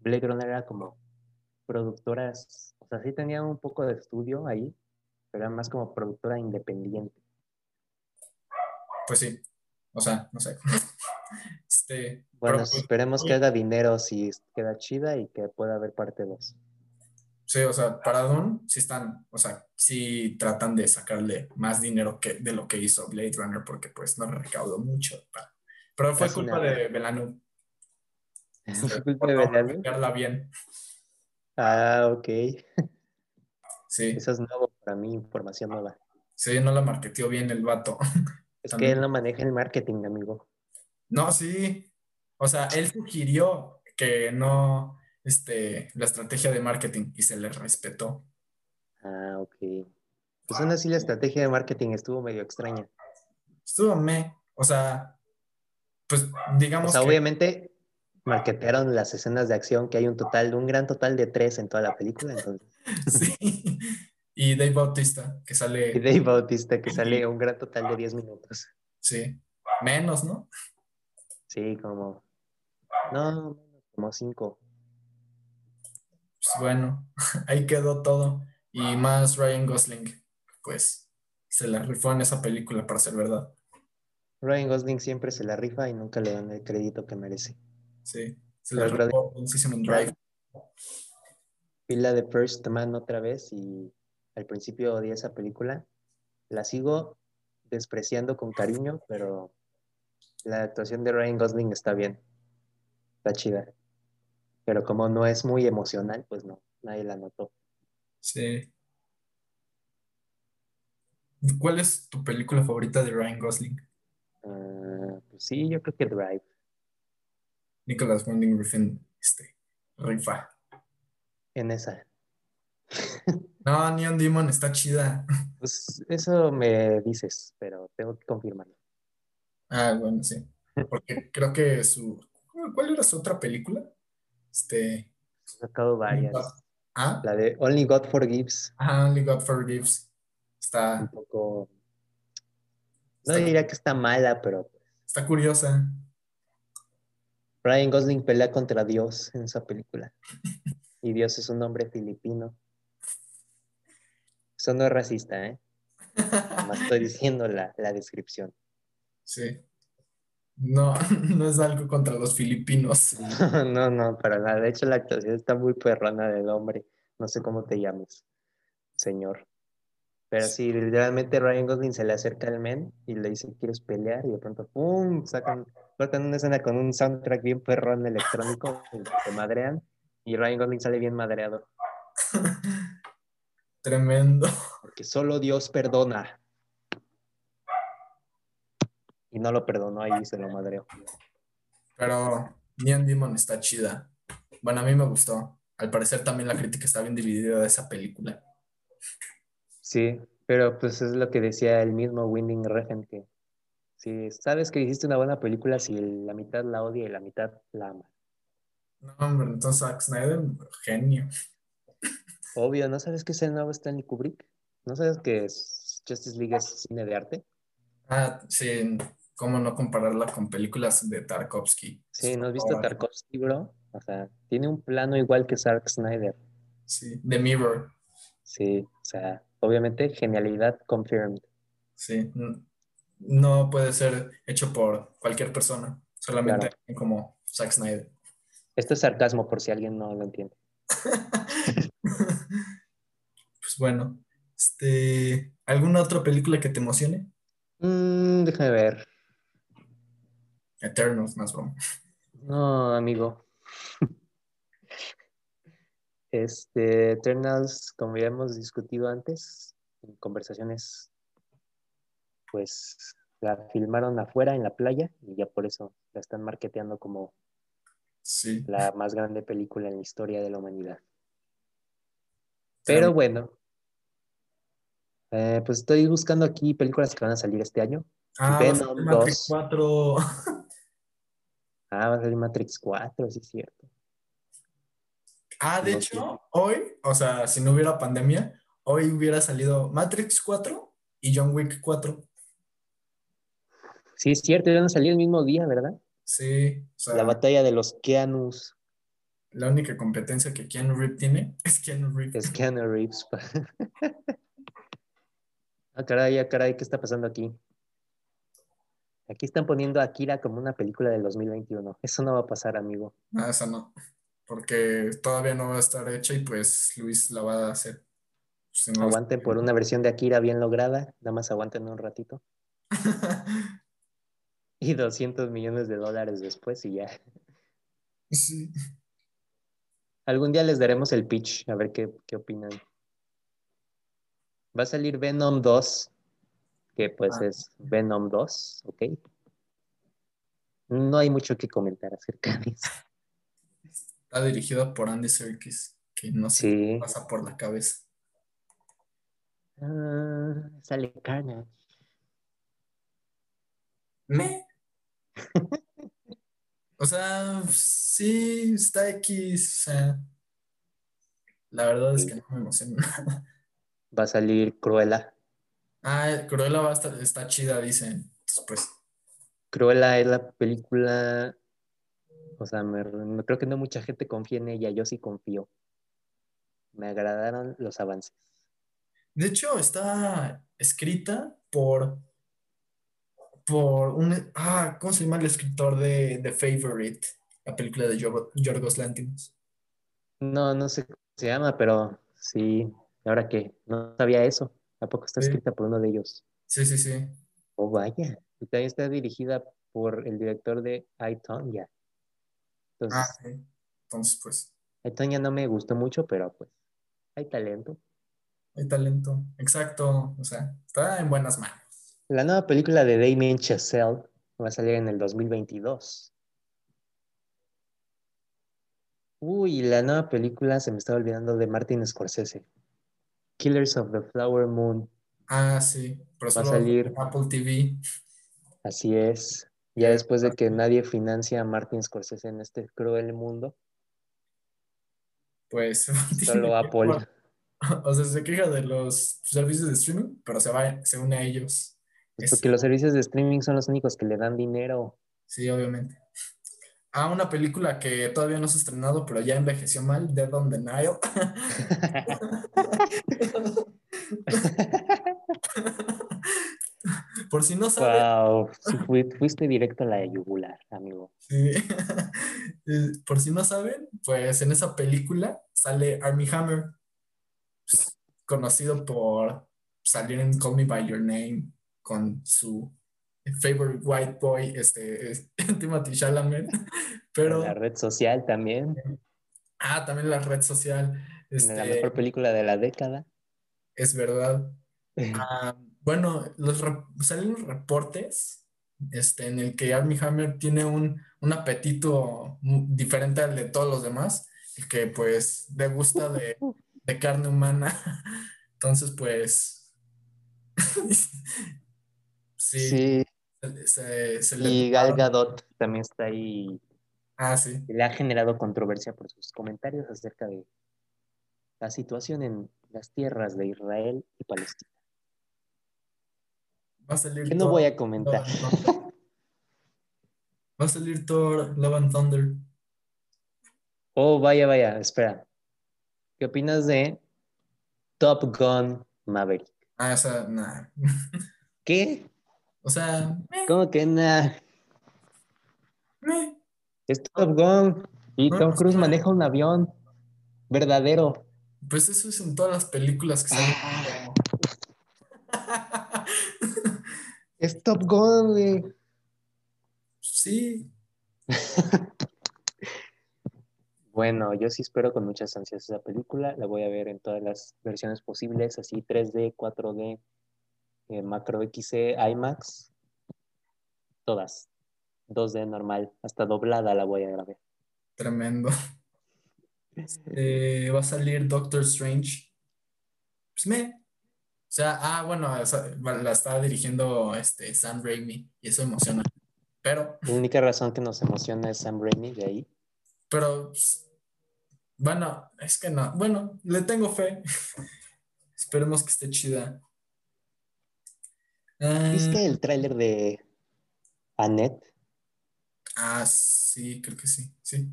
B: Blade Runner era como productoras, o sea, sí tenía un poco de estudio ahí, pero era más como productora independiente.
A: Pues sí, o sea, no sé. Este,
B: bueno, pues, esperemos que haga dinero si queda chida y que pueda haber parte 2.
A: Sí, o sea, para Don sí están, o sea, sí tratan de sacarle más dinero que de lo que hizo Blade Runner porque pues no recaudó mucho. pero fue culpa de Belanu.
B: ¿Fue culpa de Belanu?
A: bien.
B: Ah, ok.
A: Sí.
B: Eso es nuevo para mí, información nueva.
A: Sí, no la marketeó bien el vato.
B: Es que él no maneja el marketing, amigo.
A: No, sí. O sea, él sugirió que no, este, la estrategia de marketing y se le respetó.
B: Ah, ok. Pues aún así la estrategia de marketing estuvo medio extraña.
A: Estuvo me, o sea, pues digamos.
B: O sea, obviamente marketearon las escenas de acción que hay un total, un gran total de tres en toda la película, entonces.
A: Sí. Y Dave Bautista, que sale.
B: Y Dave Bautista, que sale un gran total de 10 minutos.
A: Sí. Menos, ¿no?
B: Sí, como. No, como 5.
A: Pues bueno, ahí quedó todo. Y más Ryan Gosling, pues se la rifó en esa película, para ser verdad.
B: Ryan Gosling siempre se la rifa y nunca le dan el crédito que merece.
A: Sí, se la rifó en Drive.
B: Vi la de First Man otra vez y al principio odié esa película. La sigo despreciando con cariño, pero la actuación de Ryan Gosling está bien. Está chida. Pero como no es muy emocional, pues no, nadie la notó.
A: Sí. ¿Cuál es tu película favorita de Ryan Gosling?
B: Ah, pues sí, yo creo que Drive.
A: Nicholas Winding Refn, este, rifa
B: en esa.
A: No, Neon Demon está chida.
B: Pues eso me dices, pero tengo que confirmarlo.
A: Ah, bueno, sí. Porque creo que su. ¿Cuál era su otra película? Este.
B: He sacado varias.
A: ¿Ah?
B: La de Only God Forgives.
A: Ah, Only God Forgives. Está.
B: Un poco. No diría que está mala, pero.
A: Está curiosa.
B: Ryan Gosling pelea contra Dios en esa película. Y Dios es un hombre filipino. Eso no es racista, ¿eh? Más estoy diciendo la, la descripción.
A: Sí. No, no es algo contra los filipinos.
B: no, no, para nada. De hecho, la actuación está muy perrona del hombre. No sé cómo te llames, señor. Pero sí, literalmente Ryan Gosling se le acerca al men y le dice, ¿quieres pelear? Y de pronto, ¡pum! Sacan, cortan una escena con un soundtrack bien perrón electrónico, se madrean y Ryan Gosling sale bien madreado.
A: Tremendo.
B: Porque solo Dios perdona. Y no lo perdonó ahí se lo madreó.
A: Pero Neon Demon está chida. Bueno, a mí me gustó. Al parecer también la crítica está bien dividida de esa película.
B: Sí, pero pues es lo que decía el mismo Winding Refn, que si sabes que hiciste una buena película, si la mitad la odia y la mitad la ama.
A: No, hombre, entonces Zack Snyder, genio.
B: Obvio, ¿no sabes que es el nuevo Stanley Kubrick? ¿No sabes que Justice League es cine de arte?
A: Ah, sí, cómo no compararla con películas de Tarkovsky.
B: Sí, ¿no has visto Tarkovsky, bro? O sea, tiene un plano igual que Zack Snyder.
A: Sí, The Mirror.
B: Sí, o sea, obviamente genialidad confirmed.
A: Sí, no puede ser hecho por cualquier persona, solamente como Zack Snyder.
B: Esto es sarcasmo por si alguien no lo entiende.
A: pues bueno, este, ¿alguna otra película que te emocione?
B: Mm, déjame ver.
A: Eternals, más broma.
B: No, amigo. Este, Eternals, como ya hemos discutido antes, en conversaciones, pues la filmaron afuera en la playa y ya por eso la están marketeando como
A: sí.
B: la más grande película en la historia de la humanidad. Pero bueno, eh, pues estoy buscando aquí películas que van a salir este año.
A: Ah, Venom Matrix 4.
B: ah, va a salir Matrix 4, sí es cierto.
A: Ah, de hecho, hoy, o sea, si no hubiera pandemia, hoy hubiera salido Matrix 4 y John Wick 4.
B: Sí, es cierto, iban a salir el mismo día, ¿verdad?
A: Sí.
B: O sea, la batalla de los Keanus.
A: La única competencia que Keanu Reeves tiene es Keanu Reeves.
B: Es Keanu Reeves. ah, caray, ah, caray, ¿qué está pasando aquí? Aquí están poniendo a Akira como una película del 2021. Eso no va a pasar, amigo.
A: No, eso no. Porque todavía no va a estar hecha y pues Luis la va a hacer.
B: Pues, aguanten por una versión de Akira bien lograda. Nada más aguanten un ratito. y 200 millones de dólares después y ya.
A: Sí.
B: Algún día les daremos el pitch, a ver qué, opinan. Va a salir Venom 2, que pues ah. es Venom 2, ¿ok? No hay mucho que comentar acerca de eso.
A: Está dirigido por Andy Serkis, que no se pasa por la cabeza.
B: Ah, sale Carnage.
A: Me. O sea, sí, está X. O sea, la verdad es que no me emociona nada.
B: Va a salir Cruella.
A: Ah, Cruella va a estar, está chida, dicen. Pues.
B: Cruella es la película. O sea, me, creo que no mucha gente confía en ella. Yo sí confío. Me agradaron los avances.
A: De hecho, está escrita por por un... Ah, ¿cómo se llama el escritor de The Favorite? La película de Yorgos Lantimos.
B: No, no sé cómo se llama, pero sí, ahora que no sabía eso. ¿A poco está escrita por uno de ellos?
A: Sí, sí, sí.
B: Oh, vaya. Y también está dirigida por el director de I, Tonya.
A: Entonces, ah, sí. Entonces, pues.
B: I, Tonya no me gustó mucho, pero pues hay talento.
A: Hay talento, exacto. O sea, está en buenas manos.
B: La nueva película de Damien Chazelle va a salir en el 2022. Uy, la nueva película se me estaba olvidando de Martin Scorsese. Killers of the Flower Moon.
A: Ah, sí.
B: va a salir
A: Apple TV.
B: Así es. Ya después de que nadie financia a Martin Scorsese en este cruel mundo.
A: Pues
B: solo Apple.
A: o sea, se queja de los servicios de streaming, pero se, va, se une a ellos.
B: Pues porque los servicios de streaming son los únicos que le dan dinero.
A: Sí, obviamente. Ah, una película que todavía no se ha estrenado, pero ya envejeció mal, Dead on the Nile. Por si no
B: sabes. Wow, fuiste directo a la yugular, amigo.
A: Sí. Eh, por si no saben, pues en esa película sale Army Hammer, conocido por salir en Call Me By Your Name con su favorite white boy, este, Timothy Chalamet. Pero,
B: la red social también.
A: Ah, también la red social.
B: La este, mejor película de la década.
A: Es verdad. Ah, bueno, los salen los reportes este, en el que Armie Hammer tiene un, apetito diferente al de todos los demás, que pues le gusta de, carne humana. Entonces, pues...
B: sí. y Gal Gadot también está ahí.
A: Ah, sí.
B: Le ha generado controversia por sus comentarios acerca de la situación en las tierras de Israel y Palestina.
A: Va a salir
B: que no voy a comentar.
A: Va a salir Thor Love and Thunder.
B: Oh, vaya, vaya, espera. ¿Qué opinas de Top Gun Maverick?
A: Ah, esa, nada.
B: ¿Qué?
A: O sea.
B: ¿Cómo que nada? Es Top Gun. Y Tom Cruise maneja un avión verdadero.
A: Pues eso es en todas las películas que salen.
B: Es Top Gun, güey.
A: Sí.
B: bueno, yo sí espero con muchas ansias esa película. La voy a ver en todas las versiones posibles, así 3D, 4D, eh, Macro XC, IMAX. Todas. 2D normal, hasta doblada la voy a grabar.
A: Tremendo. Este, va a salir Doctor Strange. Pues me, o sea, ah, bueno, la estaba dirigiendo este, Sam Raimi y eso emociona. Pero.
B: La única razón que nos emociona es Sam Raimi de ahí.
A: Pero, bueno, es que no. Bueno, le tengo fe. Esperemos que esté chida.
B: ¿Viste ah. el tráiler de Annette?
A: Ah, sí, creo que sí, sí.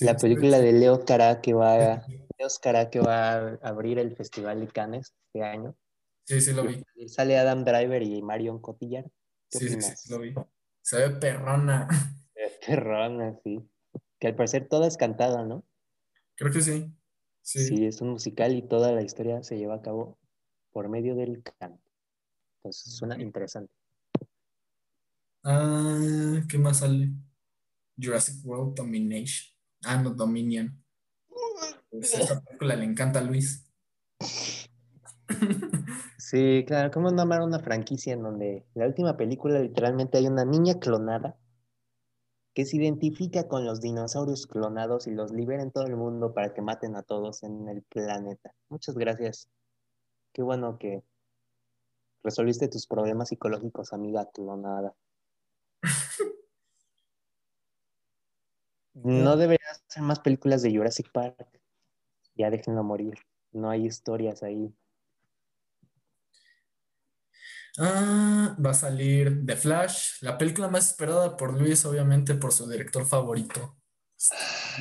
B: La película de Leo Cara que va, Leo Cara que va a abrir el Festival de Cannes este año.
A: Sí, sí lo vi.
B: Sale Adam Driver y Marion Cotillard.
A: Sí, sí, sí, lo vi. Se ve perrona.
B: Se ve perrona, sí. Que al parecer toda es cantada, ¿no?
A: Creo que sí.
B: sí. Sí, es un musical y toda la historia se lleva a cabo por medio del canto. Entonces suena interesante.
A: Ah, ¿qué más sale? Jurassic World Domination. Ah, no, Dominion. Pues esta película le encanta a Luis.
B: Sí, claro, ¿cómo no amar una franquicia en donde la última película literalmente hay una niña clonada que se identifica con los dinosaurios clonados y los libera en todo el mundo para que maten a todos en el planeta? Muchas gracias. Qué bueno que resolviste tus problemas psicológicos, amiga clonada. No deberías hacer más películas de Jurassic Park. Ya déjenlo morir. No hay historias ahí.
A: Ah, va a salir The Flash, la película más esperada por Luis, obviamente por su director favorito,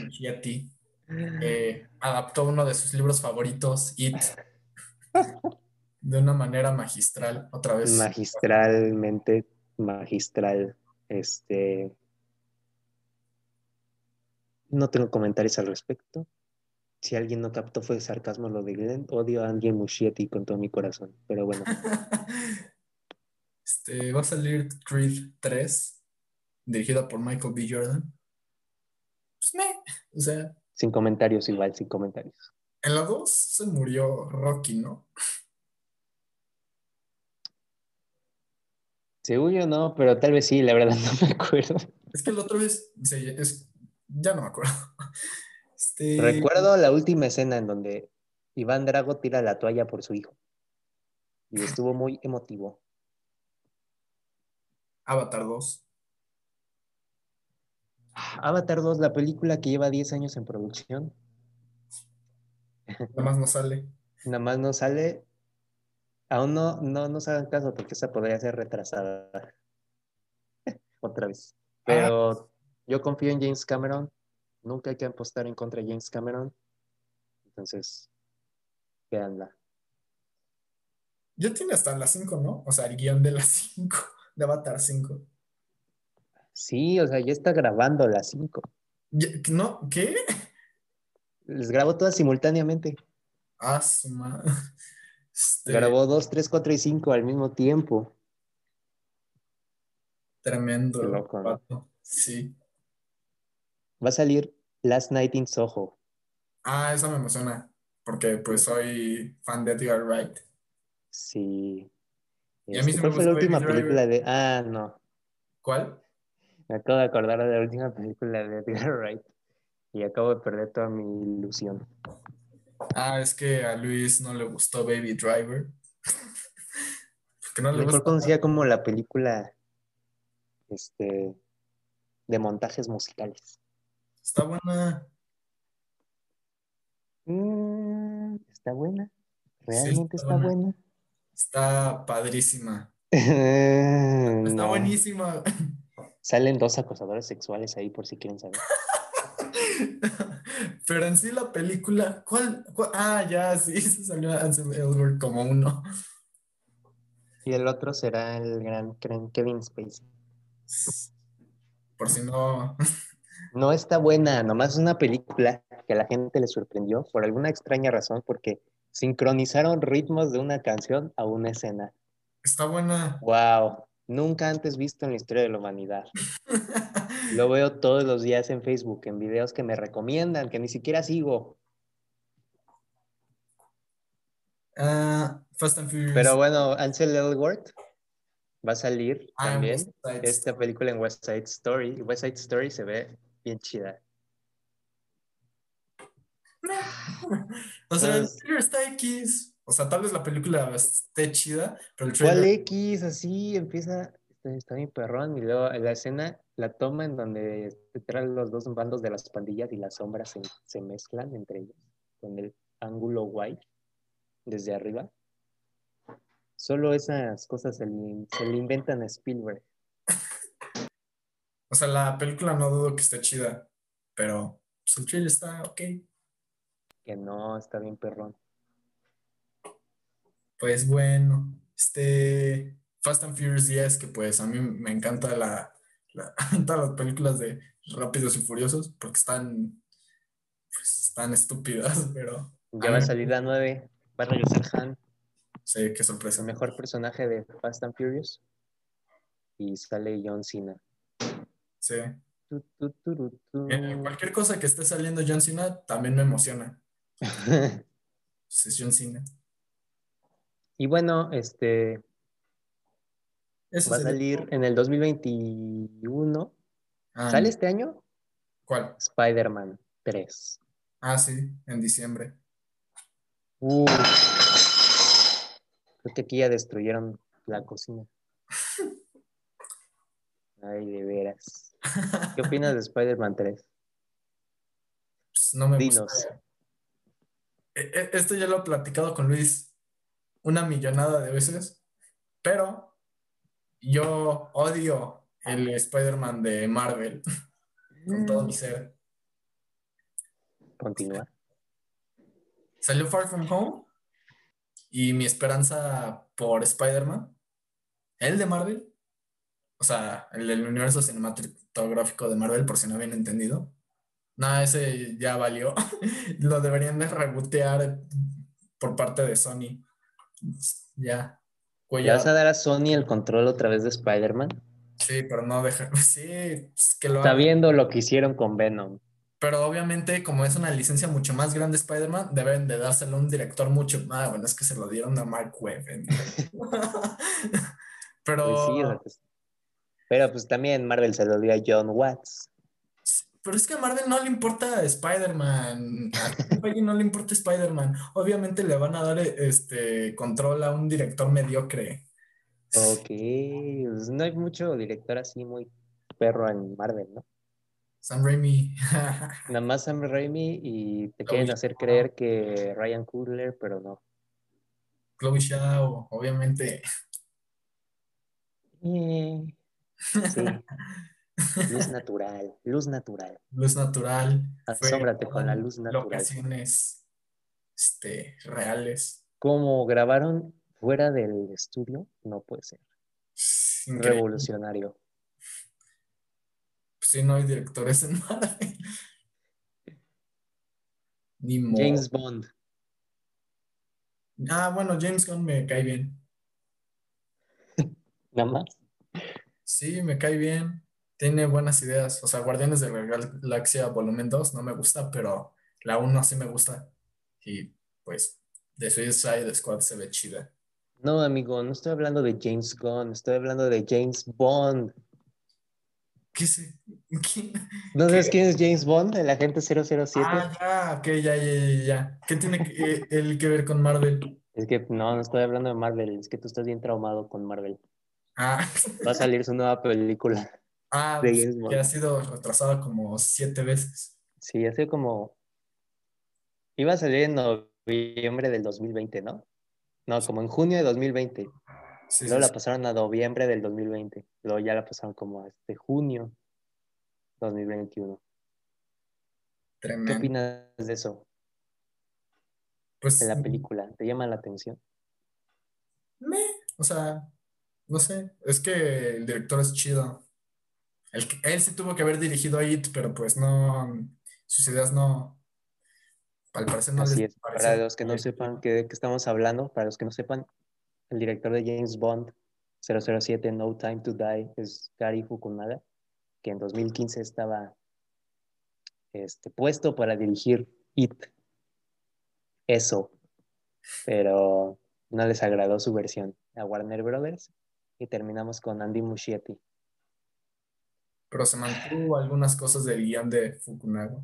A: Giatti. Eh, adaptó uno de sus libros favoritos, It, de una manera magistral, otra vez.
B: Magistralmente magistral. Este. No tengo comentarios al respecto. Si alguien no captó fue sarcasmo lo de Glenn. Odio a Andy Muschietti con todo mi corazón. Pero bueno.
A: Este, va a salir Creed 3, dirigida por Michael B. Jordan. Pues me, o sea.
B: Sin comentarios, igual, sin comentarios.
A: En la 2 se murió Rocky, ¿no?
B: Según yo no, pero tal vez sí, la verdad no me acuerdo.
A: Es que la otra vez, es, ya no me acuerdo.
B: Este... Recuerdo la última escena en donde Iván Drago tira la toalla por su hijo. Y estuvo muy emotivo.
A: Avatar 2.
B: Avatar 2, la película que lleva 10 años en producción.
A: Nada más no sale.
B: Nada más no sale. Aún no, no nos hagan caso porque esa podría ser retrasada. Otra vez. Pero yo confío en James Cameron. Nunca hay que apostar en contra de James Cameron. Entonces, quédanla.
A: Ya tiene hasta las 5, ¿no? O sea, el guion de las 5, de Avatar 5.
B: Sí, o sea, ya está grabando las 5.
A: ¿No? ¿Qué?
B: Les grabó todas simultáneamente.
A: Ah, su madre.
B: Este... Grabó 2, 3, 4 y 5 al mismo tiempo.
A: Tremendo. Qué loco, ¿no? Sí.
B: Va a salir Last Night in Soho.
A: Ah, eso me emociona. Porque pues soy fan de Edgar Wright.
B: Sí. ¿Y a mí este, ¿Cuál fue la última película de.? Ah, no.
A: ¿Cuál?
B: Me acabo de acordar de la última película de Edgar Wright. Y acabo de perder toda mi ilusión.
A: Ah, es que a Luis no le gustó Baby Driver.
B: Porque no le Mejor conocía como la película este, de montajes musicales.
A: Está buena.
B: Mm, está buena. Realmente está, buena.
A: Está padrísima. está buenísima.
B: Salen dos acosadores sexuales ahí por si quieren saber.
A: Pero en sí la película, ¿cuál? Ah, ya, sí, se salió Ansel Elgort como uno.
B: Y el otro será el gran Kevin Spacey.
A: Por si no.
B: No está buena, nomás es una película que a la gente le sorprendió por alguna extraña razón, porque sincronizaron ritmos de una canción a una escena.
A: Está buena.
B: Wow, nunca antes visto en la historia de la humanidad. Lo veo todos los días en Facebook, en videos que me recomiendan, que ni siquiera sigo.
A: Ah, Fast and Furious.
B: Pero bueno, Ansel Elgort va a salir ah, también esta película en West Side Story. West Side Story se ve bien chida.
A: o sea, el trailer está X. O sea, tal vez la película esté chida, pero el
B: trailer... ¿Cuál X? Así empieza, está bien perrón, y luego la escena la toma en donde traen los dos bandos de las pandillas y las sombras se, mezclan entre ellos, con el ángulo white desde arriba. Solo esas cosas se le, inventan a Spielberg.
A: O sea, la película no dudo que esté chida, pero pues, el trailer está ok.
B: Que no, está bien perrón.
A: Pues bueno, este Fast and Furious 10, que pues a mí me encanta la, todas las películas de Rápidos y Furiosos, porque están, pues, están estúpidas, pero...
B: Ya va a salir la 9, va a regresar Han.
A: Sí, qué sorpresa.
B: El mejor personaje de Fast and Furious. Y sale John Cena.
A: Sí. cualquier cosa que esté saliendo John Cena también me emociona. es John Cena.
B: Y bueno, este, va a salir en el 2021. Ah, ¿Sale este año?
A: ¿Cuál?
B: Spider-Man 3.
A: Ah, sí, en diciembre.
B: Uh, creo que aquí ya destruyeron la cocina. Ay, de veras. ¿Qué opinas de Spider-Man 3?
A: Pues no me Dinos. E, e, esto ya lo he platicado con Luis una millonada de veces, pero yo odio el Spider-Man de Marvel con todo mi ser.
B: Continúa.
A: Salió Far From Home y mi esperanza por Spider-Man, el de Marvel, o sea, el del universo cinematográfico de Marvel, por si no habían entendido. No, ese ya valió. Lo deberían de rebotear por parte de Sony. Ya.
B: ¿Ya vas a dar a Sony el control otra vez de Spider-Man?
A: Sí, pero no deja. Sí, que lo
B: Está viendo lo que hicieron con Venom.
A: Pero obviamente, como es una licencia mucho más grande Spider-Man, deben de dárselo a un director mucho más. bueno, es que se lo dieron a Mark Webb. pero.
B: Pues, pero pues también Marvel se lo dio a John Watts.
A: Pero es que a Marvel no le importa Spider-Man. A no le importa Spider-Man. Obviamente le van a dar este control a un director mediocre.
B: Ok. Pues no hay mucho director así muy perro en Marvel, ¿no?
A: Sam Raimi.
B: Nada más Sam Raimi y te quieren hacer creer que Ryan Coogler, pero no.
A: Chloe Shao, obviamente.
B: Eh, sí. Luz natural, luz natural.
A: Luz natural.
B: Asómbrate con la luz natural.
A: Locaciones este, reales.
B: Como grabaron fuera del estudio, no puede ser. Revolucionario.
A: Pues sí, no hay directores en Marvel.
B: Ni James Bond.
A: Ah, bueno, James Bond me cae bien.
B: Nada más.
A: Sí, me cae bien. Tiene buenas ideas. O sea, Guardianes de la Galaxia Volumen 2 no me gusta, pero la 1 sí me gusta. Y pues, de Suicide Squad se ve chida.
B: No, amigo, no estoy hablando de James Gunn, estoy hablando de James Bond.
A: ¿Qué sé?
B: ¿No sabes quién es James Bond, el agente 007?
A: Ah, ya, ok, ya, ya, ya, ya. ¿Qué tiene que, él que ver con Marvel?
B: Es que no, no estoy hablando de Marvel, es que tú estás bien traumado con Marvel.
A: Ah.
B: Va a salir su nueva película.
A: Ah, pues, que ha sido retrasada como siete veces.
B: Sí, ha sido como... Iba a salir en noviembre del 2020, ¿no? No, como en junio de 2020. Luego la pasaron a noviembre del 2020. Luego ya la pasaron como a este junio 2021. Tremendo. ¿Qué opinas de eso?
A: Pues.
B: De la película. ¿Te llama la atención?
A: Me, o sea, no sé. Es que el director es chido. él sí tuvo que haber dirigido a It, pero pues no. Sus ideas no. Al parecer no
B: Así es. Para los que no sepan de qué estamos hablando, para los que no sepan, el director de James Bond 007 No Time to Die es Gary Fukunaga, que en 2015 estaba este, puesto para dirigir It. Eso. Pero no les agradó su versión a Warner Brothers y terminamos con Andy Muschietti.
A: Pero se mantuvo algunas cosas del guion de Fukunaga.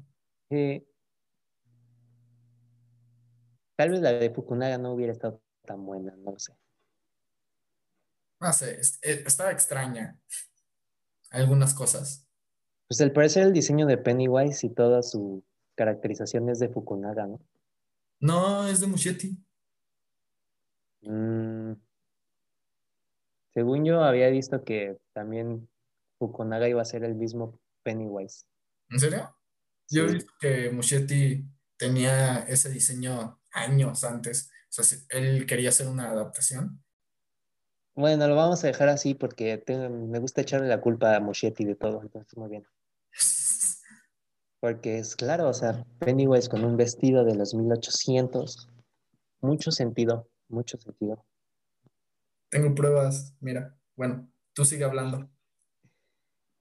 B: tal vez la de Fukunaga no hubiera estado tan buena, no lo sé.
A: No sé, eh, estaba extraña. Algunas cosas.
B: Pues al parecer el diseño de Pennywise y toda su caracterización es de Fukunaga, ¿no?
A: No, es de Muschietti.
B: Mm. Según yo había visto que también Fukunaga iba a ser el mismo Pennywise.
A: ¿En serio? Yo he visto que Muschietti tenía ese diseño años antes. O sea, él quería hacer una adaptación
B: bueno, lo vamos a dejar así porque me gusta echarle la culpa a Moschetti de todo, entonces muy bien. Porque es claro, o sea, Pennywise con un vestido de los 1800, mucho sentido, mucho sentido.
A: Tengo pruebas, mira, bueno, tú sigue hablando.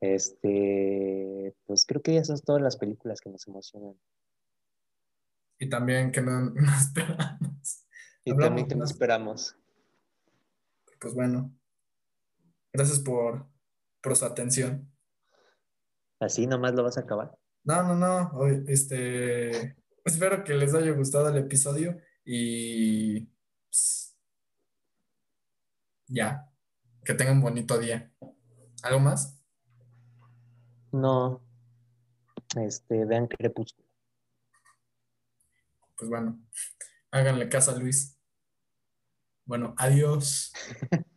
B: Este, pues creo que esas son todas las películas que nos emocionan.
A: Y también que no, esperamos.
B: Y también que no esperamos
A: pues bueno, gracias por, por su atención.
B: ¿Así nomás lo vas a acabar?
A: No, no, no. Este, espero que les haya gustado el episodio y pues, ya, que tengan un bonito día. ¿Algo más?
B: No. Este, vean Crepúsculo.
A: Pues bueno, háganle caso a Luis. Bueno, adiós.